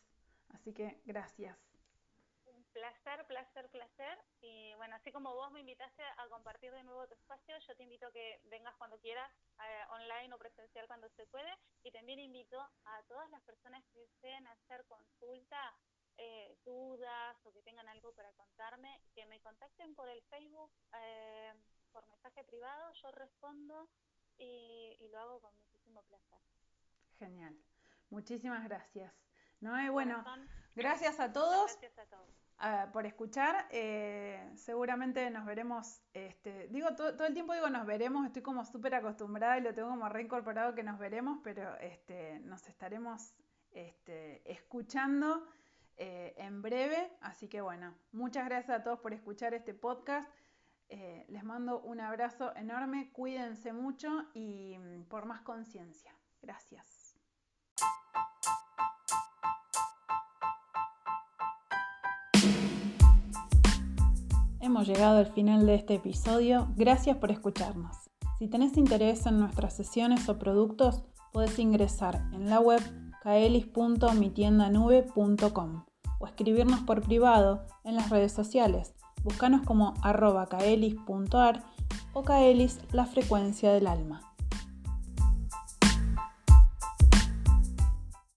Así que gracias placer, placer, placer. Y bueno, así como vos me invitaste a compartir de nuevo tu espacio, yo te invito a que vengas cuando quieras, eh, online o presencial cuando se puede. Y también invito a todas las personas que deseen hacer consulta, eh, dudas o que tengan algo para contarme, que me contacten por el Facebook, eh, por mensaje privado. Yo respondo y, y lo hago con muchísimo placer. Genial. Muchísimas gracias. No, bueno, gracias a todos. Gracias a todos por escuchar. Eh, seguramente nos veremos, este, digo, todo, el tiempo digo nos veremos, estoy como súper acostumbrada y lo tengo como reincorporado que nos veremos, pero este, nos estaremos este, escuchando eh, en breve. Así que bueno, muchas gracias a todos por escuchar este podcast. Eh, les mando un abrazo enorme, cuídense mucho y mm, por más conciencia. Gracias. Hemos llegado al final de este episodio. Gracias por escucharnos. Si tenés interés en nuestras sesiones o productos, puedes ingresar en la web kaelis.mitiendanube.com o escribirnos por privado en las redes sociales. Búscanos como arroba kaelis.ar o kaelis la frecuencia del alma.